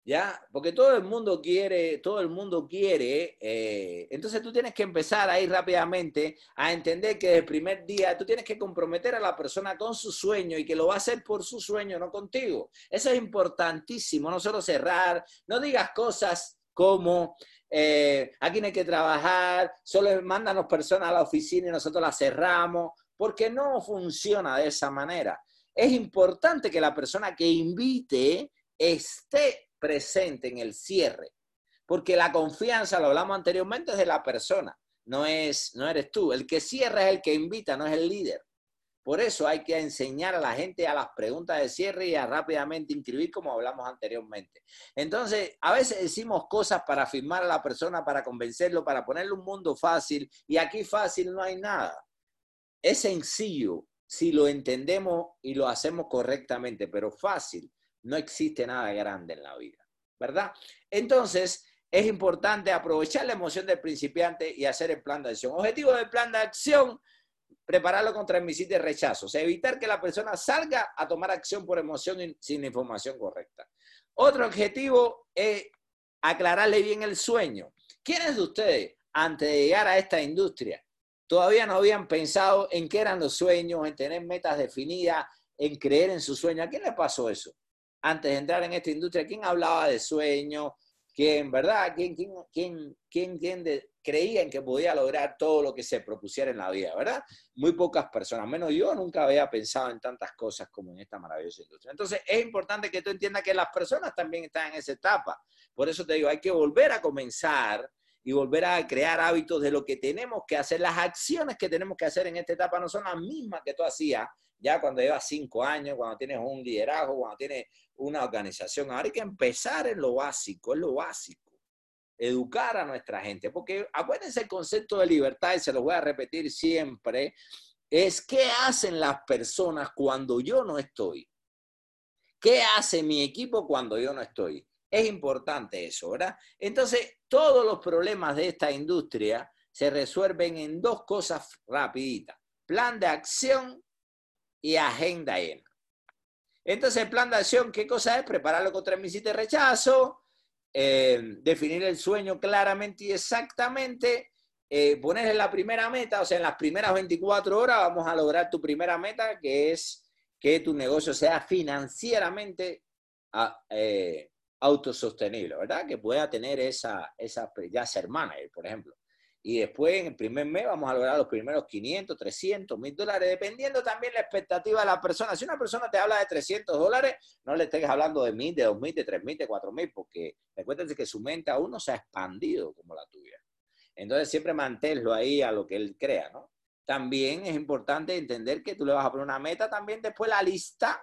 ¿Ya? Porque todo el mundo quiere, todo el mundo quiere, eh, entonces tú tienes que empezar ahí rápidamente a entender que desde el primer día tú tienes que comprometer a la persona con su sueño y que lo va a hacer por su sueño, no contigo. Eso es importantísimo, no solo cerrar, no digas cosas como... Eh, aquí no hay que trabajar, solo mándanos personas a la oficina y nosotros la cerramos, porque no funciona de esa manera. Es importante que la persona que invite esté presente en el cierre, porque la confianza, lo hablamos anteriormente, es de la persona, no, es, no eres tú. El que cierra es el que invita, no es el líder. Por eso hay que enseñar a la gente a las preguntas de cierre y a rápidamente inscribir, como hablamos anteriormente. Entonces, a veces decimos cosas para firmar a la persona, para convencerlo, para ponerle un mundo fácil, y aquí fácil no hay nada. Es sencillo si lo entendemos y lo hacemos correctamente, pero fácil no existe nada grande en la vida, ¿verdad? Entonces, es importante aprovechar la emoción del principiante y hacer el plan de acción. Objetivo del plan de acción, prepararlo contra transmitir de rechazo, evitar que la persona salga a tomar acción por emoción sin información correcta. Otro objetivo es aclararle bien el sueño. ¿Quiénes de ustedes, antes de llegar a esta industria, todavía no habían pensado en qué eran los sueños, en tener metas definidas, en creer en su sueño? ¿A quién le pasó eso? Antes de entrar en esta industria, ¿quién hablaba de sueños? ¿Quién, verdad? ¿Quién, quién, quién, quién, creía en que podía lograr todo lo que se propusiera en la vida, verdad? Muy pocas personas, menos yo, nunca había pensado en tantas cosas como en esta maravillosa industria. Entonces, es importante que tú entiendas que las personas también están en esa etapa. Por eso te digo, hay que volver a comenzar y volver a crear hábitos de lo que tenemos que hacer. Las acciones que tenemos que hacer en esta etapa no son las mismas que tú hacías ya cuando llevas cinco años, cuando tienes un liderazgo, cuando tienes una organización. Ahora hay que empezar en lo básico, en lo básico. Educar a nuestra gente, porque acuérdense el concepto de libertad, y se lo voy a repetir siempre, es qué hacen las personas cuando yo no estoy. ¿Qué hace mi equipo cuando yo no estoy? Es importante eso, ¿verdad? Entonces, todos los problemas de esta industria se resuelven en dos cosas rapiditas. Plan de acción y agenda llena. Entonces, el plan de acción, ¿qué cosa es? Prepararlo contra el de rechazo, eh, definir el sueño claramente y exactamente, eh, ponerle la primera meta, o sea, en las primeras 24 horas vamos a lograr tu primera meta, que es que tu negocio sea financieramente eh, autosostenible, ¿verdad? Que pueda tener esa, esa, ya ser manager, por ejemplo y después en el primer mes vamos a lograr los primeros 500, 300, 1000 dólares, dependiendo también la expectativa de la persona. Si una persona te habla de 300 dólares, no le estés hablando de 1000, de 2000, de 3000, de 4000, porque recuérdense que su mente aún no se ha expandido como la tuya. Entonces siempre manténlo ahí a lo que él crea, ¿no? También es importante entender que tú le vas a poner una meta, también después la lista,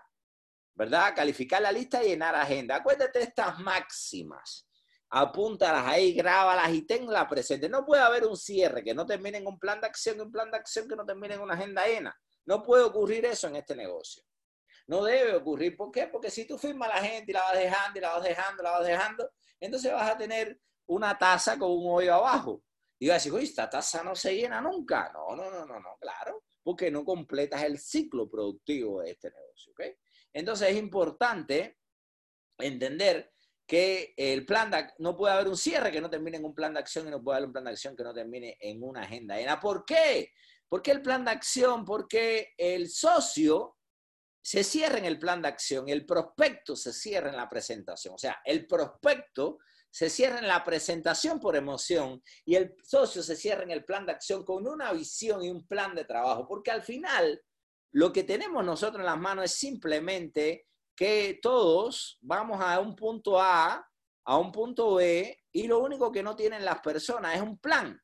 ¿verdad? Calificar la lista y llenar agenda. Acuérdate de estas máximas apúntalas ahí, grábalas y tenlas presente. No puede haber un cierre que no termine en un plan de acción, un plan de acción que no termine en una agenda llena. No puede ocurrir eso en este negocio. No debe ocurrir. ¿Por qué? Porque si tú firmas a la gente y la vas dejando y la vas dejando, la vas dejando, entonces vas a tener una taza con un hoyo abajo. Y vas a decir, oye, esta taza no se llena nunca. No, no, no, no, no, claro, porque no completas el ciclo productivo de este negocio. ¿ok? Entonces es importante entender que el plan de, no puede haber un cierre que no termine en un plan de acción y no puede haber un plan de acción que no termine en una agenda ¿Por qué? ¿Por qué el plan de acción? Porque el socio se cierra en el plan de acción y el prospecto se cierra en la presentación. O sea, el prospecto se cierra en la presentación por emoción y el socio se cierra en el plan de acción con una visión y un plan de trabajo. Porque al final, lo que tenemos nosotros en las manos es simplemente que todos vamos a un punto A, a un punto B, y lo único que no tienen las personas es un plan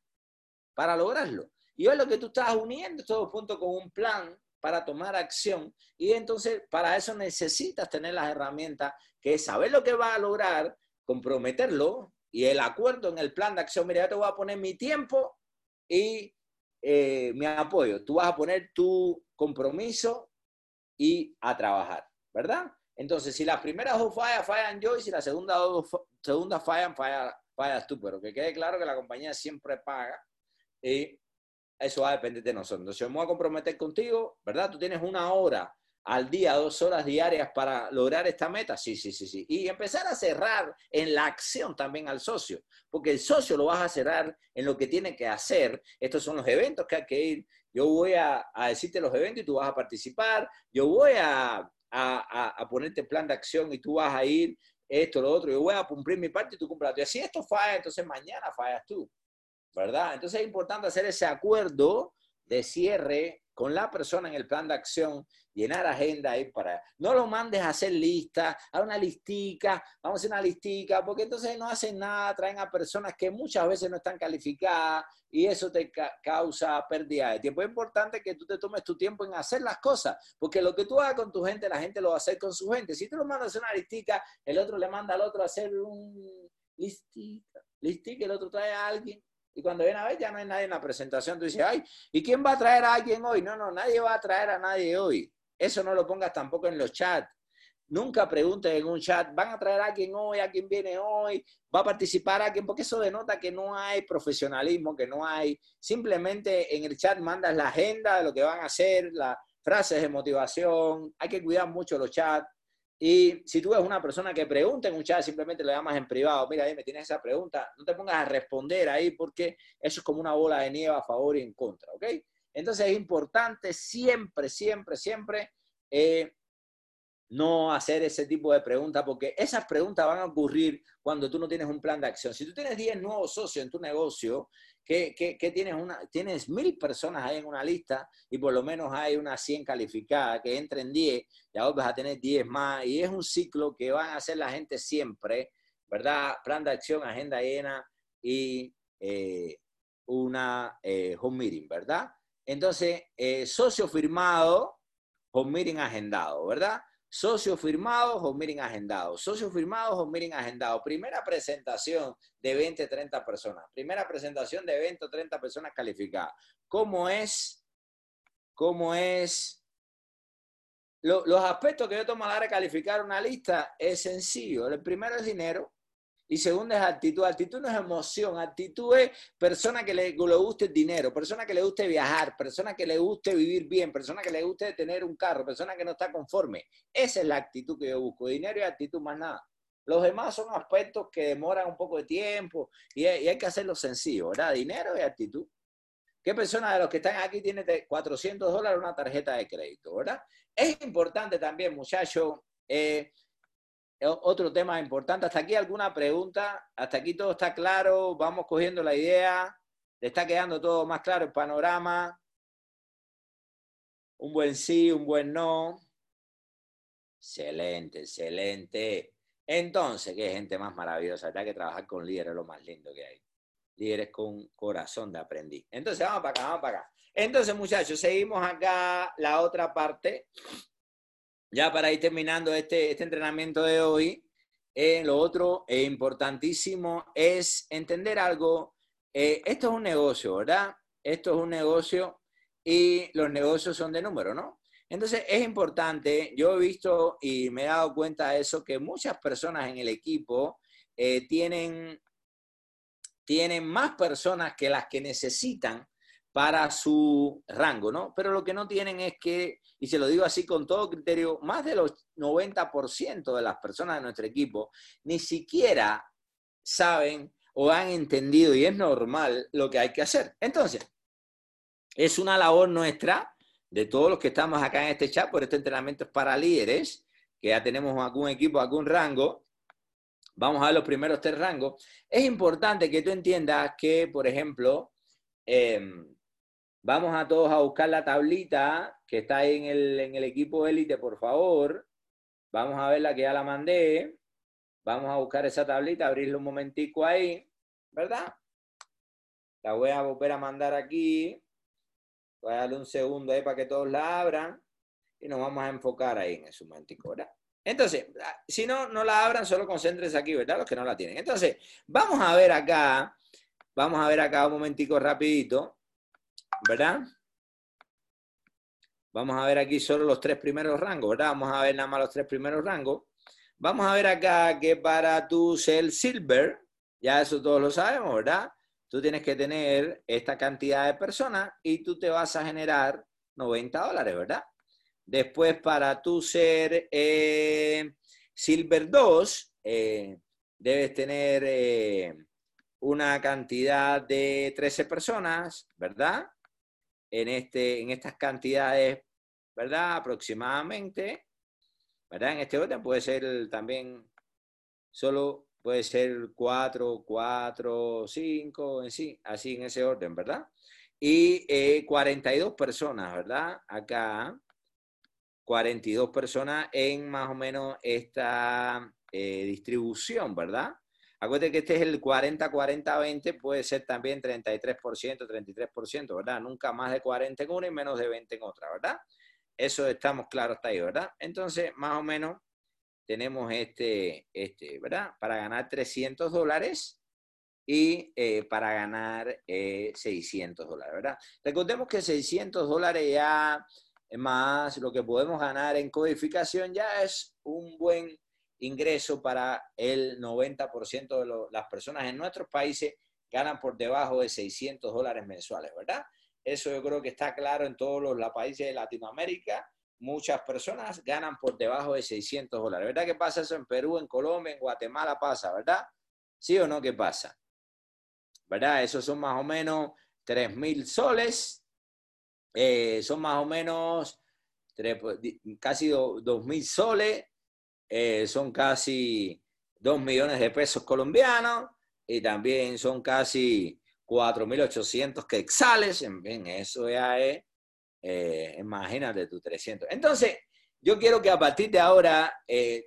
para lograrlo. Y hoy lo que tú estás uniendo todos puntos con un plan para tomar acción. Y entonces para eso necesitas tener las herramientas que es saber lo que va a lograr, comprometerlo y el acuerdo en el plan de acción. Mira, yo te voy a poner mi tiempo y eh, mi apoyo. Tú vas a poner tu compromiso y a trabajar, ¿verdad? Entonces, si las primeras dos fallan, fallan yo, y si las segunda dos fallan, fallas tú. Pero que quede claro que la compañía siempre paga y eso va a depender de nosotros. Entonces, yo me voy a comprometer contigo, ¿verdad? Tú tienes una hora al día, dos horas diarias para lograr esta meta? Sí, sí, sí, sí. Y empezar a cerrar en la acción también al socio, porque el socio lo vas a cerrar en lo que tiene que hacer. Estos son los eventos que hay que ir. Yo voy a, decirte los eventos y tú vas a participar. Yo voy a, a, ponerte plan de acción y tú vas a ir esto, lo otro. Yo voy a cumplir mi parte y tú cumples la tuya. Si esto falla, entonces mañana fallas tú, ¿verdad? Entonces es importante hacer ese acuerdo de cierre con la persona en el plan de acción, llenar agenda ahí para... No lo mandes a hacer lista, a una listica, vamos a hacer una listica, porque entonces no hacen nada, traen a personas que muchas veces no están calificadas y eso te causa pérdida de tiempo. Es importante que tú te tomes tu tiempo en hacer las cosas, porque lo que tú hagas con tu gente, la gente lo va a hacer con su gente. Si tú lo mandas a hacer una listica, el otro le manda al otro a hacer un listica, listica, el otro trae a alguien y cuando viene a ver, ya no hay nadie en la presentación. Tú dices, ay, ¿y quién va a traer a alguien hoy? No, no, nadie va a traer a nadie hoy. Eso no lo pongas tampoco en los chats. Nunca preguntes en un chat, ¿van a traer a alguien hoy? ¿A quién viene hoy? ¿Va a participar alguien? Porque eso denota que no hay profesionalismo, que no hay. Simplemente en el chat mandas la agenda de lo que van a hacer, las frases de motivación. Hay que cuidar mucho los chats. Y si tú ves una persona que pregunta en un chat, simplemente le llamas en privado, mira, me tienes esa pregunta, no te pongas a responder ahí porque eso es como una bola de nieve a favor y en contra, ¿ok? Entonces es importante siempre, siempre, siempre eh, no hacer ese tipo de preguntas porque esas preguntas van a ocurrir cuando tú no tienes un plan de acción. Si tú tienes 10 nuevos socios en tu negocio, que, tienes, una, tienes mil personas ahí en una lista y por lo menos hay unas 100 calificadas, que entren 10, ya vas a tener 10 más, y es un ciclo que van a hacer la gente siempre, ¿verdad? Plan de acción, agenda llena y eh, una eh, home meeting, ¿verdad? Entonces, eh, socio firmado, home meeting agendado, ¿verdad? Socio firmado o meeting agendado. Socio firmado o meeting agendado. Primera presentación de 20, 30 personas. Primera presentación de 20 o 30 personas calificadas. ¿Cómo es? ¿Cómo es? los aspectos que yo tomo a la hora de calificar una lista es sencillo. El primero es dinero. Y segundo es actitud. Actitud no es emoción, actitud es persona que le, le, guste el dinero, persona que le guste viajar, persona que le guste vivir bien, persona que le guste tener un carro, persona que no está conforme. Esa es la actitud que yo busco. Dinero y actitud más nada. Los demás son aspectos que demoran un poco de tiempo y hay, que hacerlo sencillo, ¿verdad? Dinero y actitud. ¿Qué persona de los que están aquí tiene 400 dólares una tarjeta de crédito, verdad? Es importante también, muchachos, eh, otro tema importante. ¿Hasta aquí alguna pregunta? ¿Hasta aquí todo está claro? ¿Vamos cogiendo la idea? ¿Le está quedando todo más claro el panorama? Un buen sí, un buen no. Excelente, excelente. Entonces, qué gente más maravillosa. Ya que trabajar con líderes es lo más lindo que hay. Líderes con corazón de aprendiz. Entonces, vamos para acá, vamos para acá. Entonces, muchachos, seguimos acá la otra parte ya para ir terminando este, este entrenamiento de hoy, eh, lo otro eh, importantísimo es entender algo. Eh, esto es un negocio, ¿verdad? Esto es un negocio y los negocios son de número, ¿no? Entonces es importante, yo he visto y me he dado cuenta de eso, que muchas personas en el equipo tienen, tienen más personas que las que necesitan para su rango, ¿no? Pero lo que no tienen es que, y se lo digo así con todo criterio, más de los 90% de las personas de nuestro equipo ni siquiera saben o han entendido, y es normal, lo que hay que hacer. Entonces, es una labor nuestra, de todos los que estamos acá en este chat, por este entrenamiento es para líderes, que ya tenemos algún equipo, algún rango, vamos a ver los primeros tres rangos. Es importante que tú entiendas que, por ejemplo, eh, Vamos a todos a buscar la tablita que está ahí en el, en el equipo élite, por favor. Vamos a ver la que ya la mandé. Vamos a buscar esa tablita, abrirle un momentico ahí, ¿verdad? La voy a volver a mandar aquí. Voy a darle un segundo ahí para que todos la abran. Y nos vamos a enfocar ahí en ese momentico, ¿verdad? Entonces, si no, no la abran, solo concéntrense aquí, ¿verdad? Los que no la tienen. Entonces, vamos a ver acá, vamos a ver acá un momentico rapidito. ¿Verdad? Vamos a ver aquí solo los tres primeros rangos, ¿verdad? Vamos a ver nada más los tres primeros rangos. Vamos a ver acá que para tu ser silver, ya eso todos lo sabemos, ¿verdad? Tú tienes que tener esta cantidad de personas y tú te vas a generar 90 dólares, ¿verdad? Después, para tú ser eh, Silver 2, eh, debes tener eh, una cantidad de 13 personas, ¿verdad? En, este, en estas cantidades, ¿verdad? Aproximadamente, ¿verdad? En este orden puede ser también solo, puede ser 4, 4, 5, en sí, así en ese orden, ¿verdad? Y 42 personas, ¿verdad? Acá 42 personas en más o menos esta eh, distribución, ¿verdad? Acuérdate que este es el 40-40-20, puede ser también 33%, 33%, ¿verdad? Nunca más de 40 en una y menos de 20 en otra, ¿verdad? Eso estamos claros hasta ahí, ¿verdad? Entonces, más o menos tenemos este, este ¿verdad? Para ganar 300 dólares y eh, para ganar 600 eh, dólares, ¿verdad? Recordemos que 600 dólares ya más lo que podemos ganar en codificación ya es un buen ingreso para el 90% de las personas en nuestros países ganan por debajo de 600 dólares mensuales, ¿verdad? Eso yo creo que está claro en todos los, países de Latinoamérica. Muchas personas ganan por debajo de 600 dólares. ¿Verdad que pasa eso en Perú, en Colombia, en Guatemala pasa, ¿verdad? ¿Sí o no? ¿Qué pasa? ¿Verdad? Esos son más o menos 3 mil soles eh, son más o menos casi 2.000 soles, eh, son casi 2 millones de pesos colombianos y también son casi 4.800 quexales, en fin, eso ya es, eh, imagínate tú, 300. Entonces, yo quiero que a partir de ahora,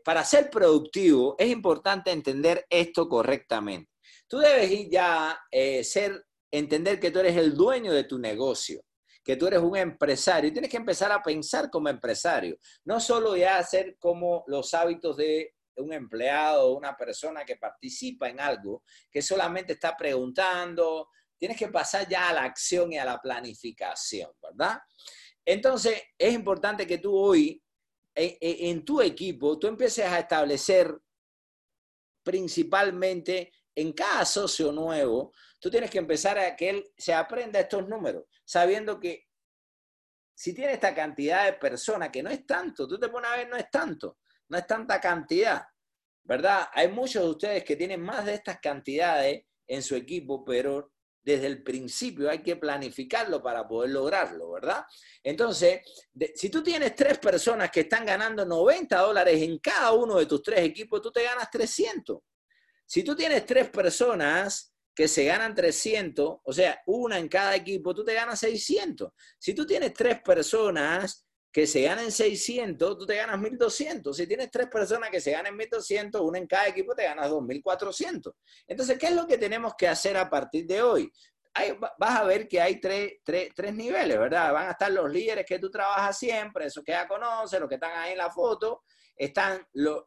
para ser productivo, es importante entender esto correctamente. Tú debes ir ya ser, entender que tú eres el dueño de tu negocio que tú eres un empresario y tienes que empezar a pensar como empresario, no solo ya hacer como los hábitos de un empleado o una persona que participa en algo, que solamente está preguntando, tienes que pasar ya a la acción y a la planificación, ¿verdad? Entonces, es importante que tú hoy, en, tu equipo, tú empieces a establecer principalmente en cada socio nuevo, tú tienes que empezar a que él se aprenda estos números, sabiendo que si tiene esta cantidad de personas, que no es tanto, tú te pones a ver, no es tanto, no es tanta cantidad, ¿verdad? Hay muchos de ustedes que tienen más de estas cantidades en su equipo, pero desde el principio hay que planificarlo para poder lograrlo, ¿verdad? Entonces, si tú tienes tres personas que están ganando 90 dólares en cada uno de tus tres equipos, tú te ganas 300. Si tú tienes tres personas que se ganan 300, o sea, una en cada equipo, tú te ganas 600. Si tú tienes tres personas que se ganan 600, tú te ganas 1200. Si tienes tres personas que se ganan 1200, una en cada equipo, te ganas 2400. Entonces, ¿qué es lo que tenemos que hacer a partir de hoy? vas a ver que hay tres, niveles, ¿verdad? Van a estar los líderes que tú trabajas siempre, esos que ya conoces, los que están ahí en la foto, están los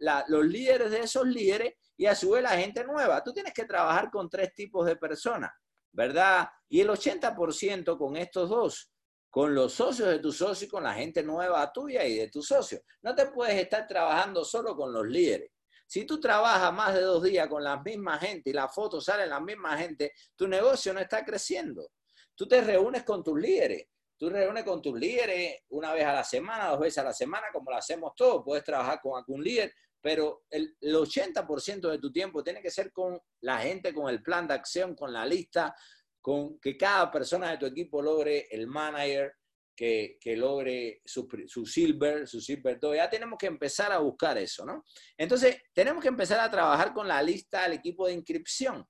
líderes de esos líderes y a su vez la gente nueva. Tú tienes que trabajar con tres tipos de personas, ¿verdad? Y el 80% con estos dos, con los socios de tu socio y con la gente nueva tuya y de tu socio. No te puedes estar trabajando solo con los líderes. Si tú trabajas más de dos días con la misma gente y las fotos salen la misma gente, tu negocio no está creciendo. Tú te reúnes con tus líderes. Tú reúnes con tus líderes una vez a la semana, dos veces a la semana, como lo hacemos todos. Puedes trabajar con algún líder, pero el, 80% de tu tiempo tiene que ser con la gente, con el plan de acción, con la lista, con que cada persona de tu equipo logre el manager, que, logre su, su, silver, su silver 2. Ya tenemos que empezar a buscar eso, ¿no? Entonces, tenemos que empezar a trabajar con la lista del equipo de inscripción.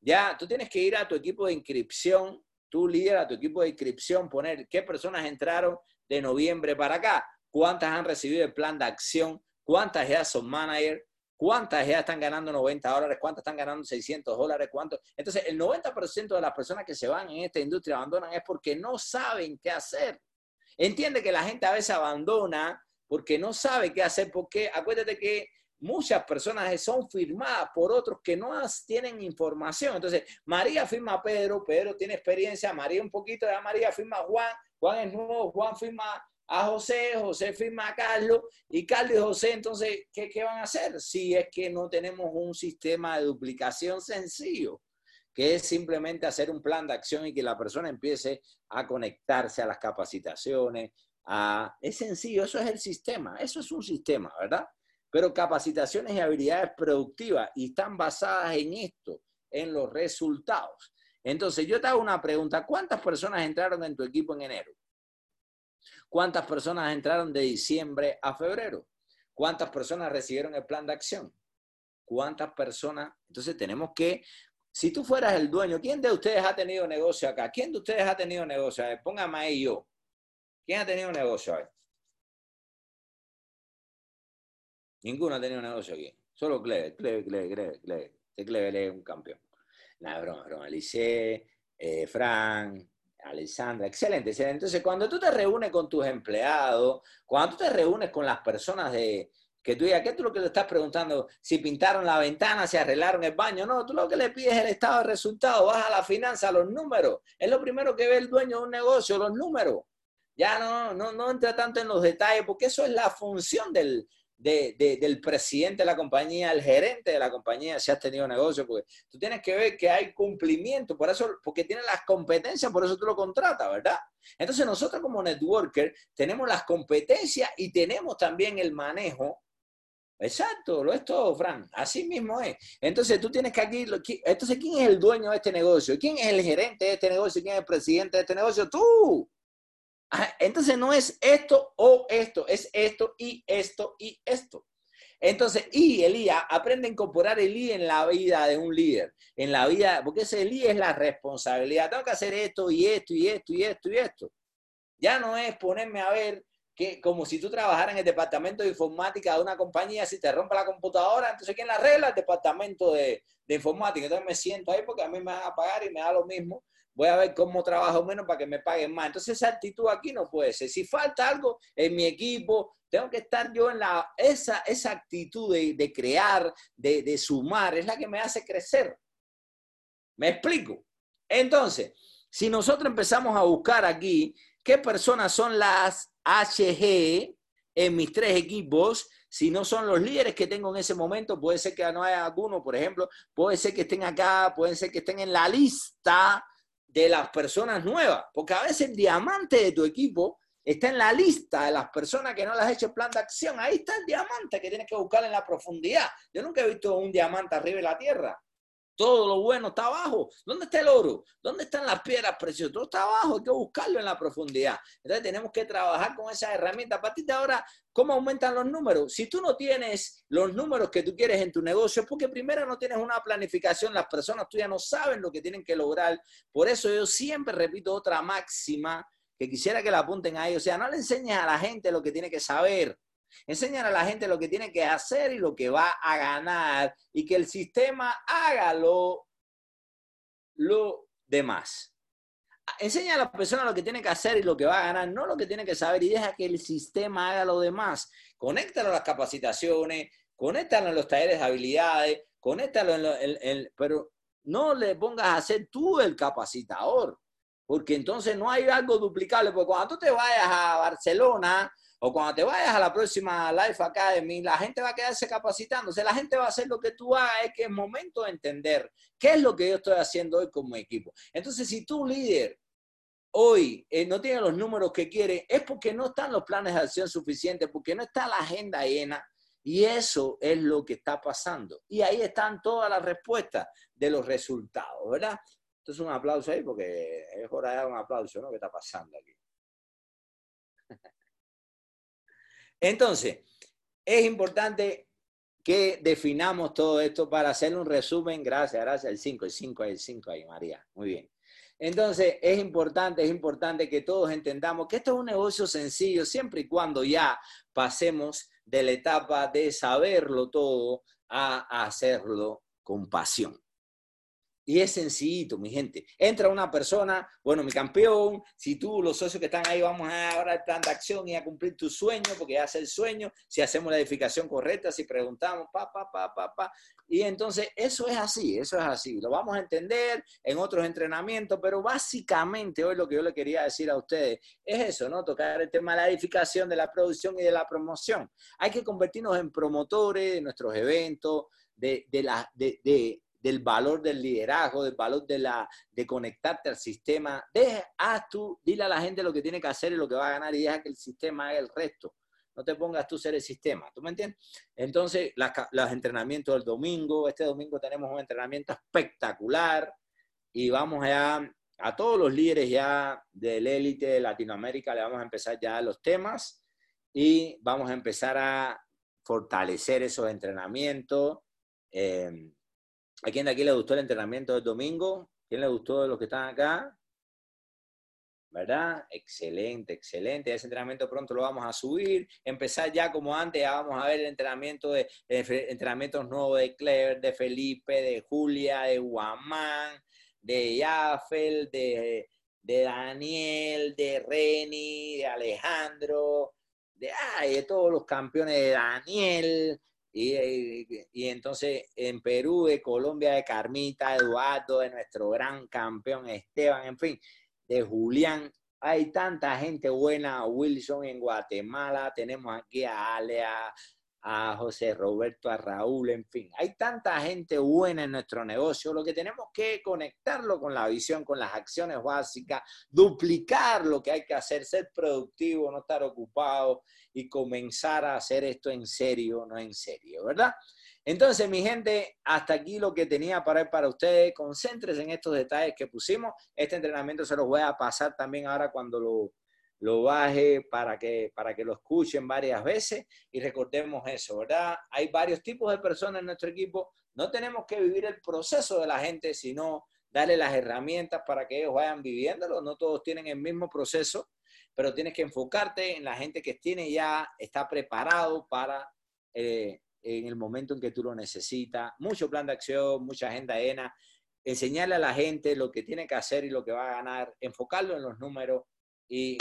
Ya, tú tienes que ir a tu equipo de inscripción, tú líder a tu equipo de inscripción, poner qué personas entraron de noviembre para acá, cuántas han recibido el plan de acción, cuántas ya son manager, cuántas ya están ganando 90 dólares, cuántas están ganando 600 dólares, cuánto. Entonces, el 90% de las personas que se van en esta industria abandonan es porque no saben qué hacer. Entiende que la gente a veces abandona porque no sabe qué hacer, porque acuérdate que muchas personas son firmadas por otros que no tienen información. Entonces, María firma a Pedro, Pedro tiene experiencia, María un poquito, ya María firma a Juan, Juan es nuevo, Juan firma a José, José firma a Carlos y Carlos y José, entonces, ¿qué, ¿qué, van a hacer? Si es que no tenemos un sistema de duplicación sencillo, que es simplemente hacer un plan de acción y que la persona empiece a conectarse a las capacitaciones, a... Es sencillo, eso es el sistema, eso es un sistema, ¿verdad? Pero capacitaciones y habilidades productivas y están basadas en esto, en los resultados. Entonces, yo te hago una pregunta, ¿cuántas personas entraron en tu equipo en enero? ¿Cuántas personas entraron de diciembre a febrero? ¿Cuántas personas recibieron el plan de acción? ¿Cuántas personas? Entonces tenemos que, si tú fueras el dueño, ¿quién de ustedes ha tenido negocio acá? ¿Quién de ustedes ha tenido negocio? póngame ahí yo. ¿Quién ha tenido negocio ahí? Ninguno ha tenido negocio aquí. Solo Cleve, Cleve, Cleve, Cleve, Cleve. Este Cleve es un campeón. Nada, broma, broma. Alice, eh, Frank, Alessandra, excelente, excelente. Entonces, cuando tú te reúnes con tus empleados, cuando tú te reúnes con las personas de que tú digas, ¿qué tú lo que le estás preguntando? Si pintaron la ventana, si arreglaron el baño. No, tú lo que le pides es el estado de resultados, vas a la finanza, los números. Es lo primero que ve el dueño de un negocio, los números. Ya no, no, no entra tanto en los detalles, porque eso es la función del, del presidente de la compañía, el gerente de la compañía, si has tenido negocio, porque tú tienes que ver que hay cumplimiento, por eso, porque tiene las competencias, por eso tú lo contratas, ¿verdad? Entonces nosotros como networker tenemos las competencias y tenemos también el manejo. Exacto, lo es todo, Fran. Así mismo es. Entonces tú tienes que aquí, entonces ¿quién es el dueño de este negocio? ¿Quién es el gerente de este negocio? ¿Quién es el presidente de este negocio? Tú. Entonces no es esto o esto, es esto y esto y esto. Entonces, y el aprende a incorporar el I en la vida de un líder, en la vida, porque ese I es la responsabilidad. Tengo que hacer esto y esto y esto y esto y esto. Ya no es ponerme a ver que como si tú trabajaras en el departamento de informática de una compañía, si te rompe la computadora, entonces ¿quién la arregla? El departamento de, de informática. Entonces me siento ahí porque a mí me van a pagar y me da lo mismo voy a ver cómo trabajo menos para que me paguen más. Entonces esa actitud aquí no puede ser. Si falta algo en mi equipo, tengo que estar yo en la, esa, esa actitud de, crear, de, de, sumar, es la que me hace crecer. ¿Me explico? Entonces, si nosotros empezamos a buscar aquí qué personas son las HG en mis tres equipos, si no son los líderes que tengo en ese momento, puede ser que no haya alguno, por ejemplo, puede ser que estén acá, puede ser que estén en la lista de las personas nuevas, porque a veces el diamante de tu equipo está en la lista de las personas que no les has hecho plan de acción. Ahí está el diamante que tienes que buscar en la profundidad. Yo nunca he visto un diamante arriba de la tierra. Todo lo bueno está abajo. ¿Dónde está el oro? ¿Dónde están las piedras preciosas? Todo está abajo, hay que buscarlo en la profundidad. Entonces tenemos que trabajar con esas herramientas. A partir de ahora, ¿cómo aumentan los números? Si tú no tienes los números que tú quieres en tu negocio, es porque primero no tienes una planificación, las personas tuyas no saben lo que tienen que lograr. Por eso yo siempre repito otra máxima que quisiera que la apunten ahí. O sea, no le enseñes a la gente lo que tiene que saber. Enseñan a la gente lo que tiene que hacer y lo que va a ganar y que el sistema haga lo, lo demás. Enseña a la persona lo que tiene que hacer y lo que va a ganar, no lo que tiene que saber y deja que el sistema haga lo demás. Conéctalo a las capacitaciones, conéctalo en los talleres de habilidades, conéctalo en, el, pero no le pongas a ser tú el capacitador, porque entonces no hay algo duplicable, porque cuando tú te vayas a Barcelona o cuando te vayas a la próxima Life Academy, la gente va a quedarse capacitándose, la gente va a hacer lo que tú hagas, es que es momento de entender qué es lo que yo estoy haciendo hoy como equipo. Entonces, si tu líder hoy eh, no tiene los números que quiere, es porque no están los planes de acción suficientes, porque no está la agenda llena. Y eso es lo que está pasando. Y ahí están todas las respuestas de los resultados, ¿verdad? Entonces un aplauso ahí porque es hora de dar un aplauso, ¿no? ¿Qué está pasando aquí? Entonces, es importante que definamos todo esto para hacer un resumen. Gracias, gracias. El 5, el 5, el 5 ahí, María. Muy bien. Entonces, es importante, es importante que todos entendamos que esto es un negocio sencillo siempre y cuando ya pasemos de la etapa de saberlo todo a hacerlo con pasión. Y es sencillito, mi gente. Entra una persona, bueno, mi campeón, si tú, los socios que están ahí, vamos a ahora de acción y a cumplir tu sueño, porque ya hace el sueño, si hacemos la edificación correcta, si preguntamos, pa, pa, pa, pa, pa. Y entonces, eso es así, eso es así. Lo vamos a entender en otros entrenamientos, pero básicamente hoy lo que yo le quería decir a ustedes es eso, ¿no? Tocar el tema de la edificación, de la producción y de la promoción. Hay que convertirnos en promotores de nuestros eventos, de, de, la, de, de del valor del liderazgo, del valor de, la, de conectarte al sistema. Deja, haz tú, dile a la gente lo que tiene que hacer y lo que va a ganar y deja que el sistema haga el resto. No te pongas tú ser el sistema, ¿tú me entiendes? Entonces, los entrenamientos del domingo, este domingo tenemos un entrenamiento espectacular y vamos a, a todos los líderes ya del élite de Latinoamérica, le vamos a empezar ya los temas y vamos a empezar a fortalecer esos entrenamientos. Eh, ¿A quién de aquí le gustó el entrenamiento del domingo? ¿Quién le gustó de los que están acá? ¿Verdad? Excelente, excelente. Ese entrenamiento pronto lo vamos a subir. Empezar ya como antes, ya vamos a ver el entrenamiento de, entrenamientos nuevos de Clever, de Felipe, de Julia, de Guamán, de Yafel, de, de Daniel, de Reni, de Alejandro, de, de todos los campeones de Daniel, y, entonces en Perú, de Colombia, de Carmita, Eduardo, de nuestro gran campeón Esteban, en fin, de Julián. Hay tanta gente buena, Wilson en Guatemala, tenemos aquí a Alea, a José Roberto, a Raúl, en fin. Hay tanta gente buena en nuestro negocio. Lo que tenemos que conectarlo con la visión, con las acciones básicas, duplicar lo que hay que hacer, ser productivo, no estar ocupado y comenzar a hacer esto en serio, no en serio, ¿verdad? Entonces, mi gente, hasta aquí lo que tenía para, para ustedes. Concéntrese en estos detalles que pusimos. Este entrenamiento se los voy a pasar también ahora cuando lo lo baje para que, para que lo escuchen varias veces y recordemos eso, ¿verdad? Hay varios tipos de personas en nuestro equipo. No tenemos que vivir el proceso de la gente, sino darle las herramientas para que ellos vayan viviéndolo. No todos tienen el mismo proceso, pero tienes que enfocarte en la gente que tiene ya, está preparado para eh, en el momento en que tú lo necesitas. Mucho plan de acción, mucha agenda llena. Enseñarle a la gente lo que tiene que hacer y lo que va a ganar, enfocarlo en los números y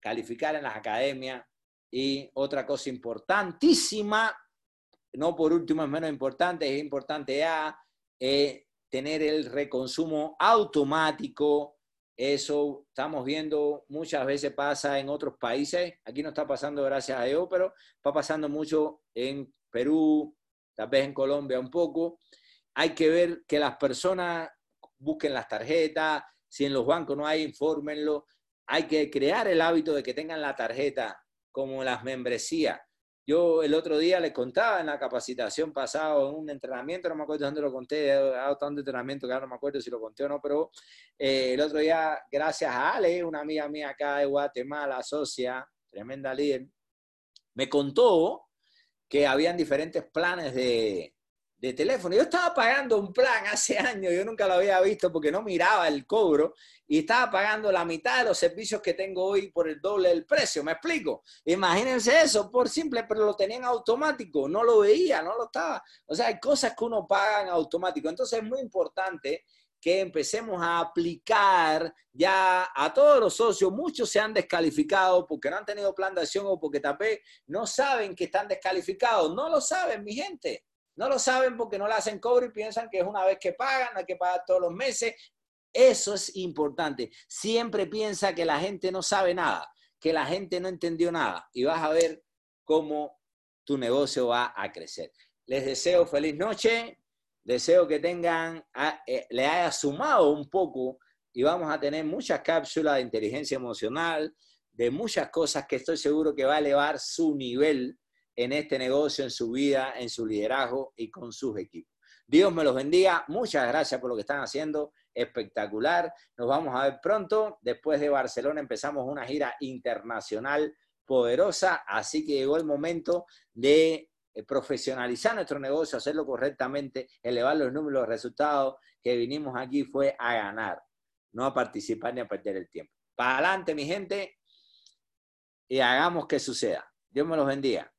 calificar en las academias y otra cosa importantísima, no por último es menos importante, es importante ya, eh, tener el reconsumo automático. Eso estamos viendo muchas veces pasa en otros países. Aquí no está pasando gracias a Dios, pero está pasando mucho en Perú, tal vez en Colombia un poco. Hay que ver que las personas busquen las tarjetas. Si en los bancos no hay, infórmenlo hay que crear el hábito de que tengan la tarjeta como las membresías. Yo el otro día les contaba en la capacitación pasado, en un entrenamiento, no me acuerdo dónde lo conté, he dado tanto entrenamiento que ahora no me acuerdo si lo conté o no, pero eh, el otro día, gracias a Ale, una amiga mía acá de Guatemala, socia, tremenda líder, me contó que habían diferentes planes de, de teléfono. Yo estaba pagando un plan hace años, yo nunca lo había visto porque no miraba el cobro y estaba pagando la mitad de los servicios que tengo hoy por el doble del precio. ¿Me explico? Imagínense eso, por simple, pero lo tenían automático, no lo veía, no lo estaba. O sea, hay cosas que uno paga en automático. Entonces es muy importante que empecemos a aplicar ya a todos los socios. Muchos se han descalificado porque no han tenido plan de acción o porque tal vez no saben que están descalificados. No lo saben, mi gente. No lo saben porque no le hacen cobro y piensan que es una vez que pagan, hay que pagar todos los meses. Eso es importante. Siempre piensa que la gente no sabe nada, que la gente no entendió nada y vas a ver cómo tu negocio va a crecer. Les deseo feliz noche, deseo que tengan, eh, le haya sumado un poco y vamos a tener muchas cápsulas de inteligencia emocional, de muchas cosas que estoy seguro que va a elevar su nivel en este negocio, en su vida, en su liderazgo y con sus equipos. Dios me los bendiga. Muchas gracias por lo que están haciendo. Espectacular. Nos vamos a ver pronto. Después de Barcelona empezamos una gira internacional poderosa. Así que llegó el momento de eh, profesionalizar nuestro negocio, hacerlo correctamente, elevar los números, los resultados que vinimos aquí fue a ganar, no a participar ni a perder el tiempo. Para adelante, mi gente, y hagamos que suceda. Dios me los bendiga.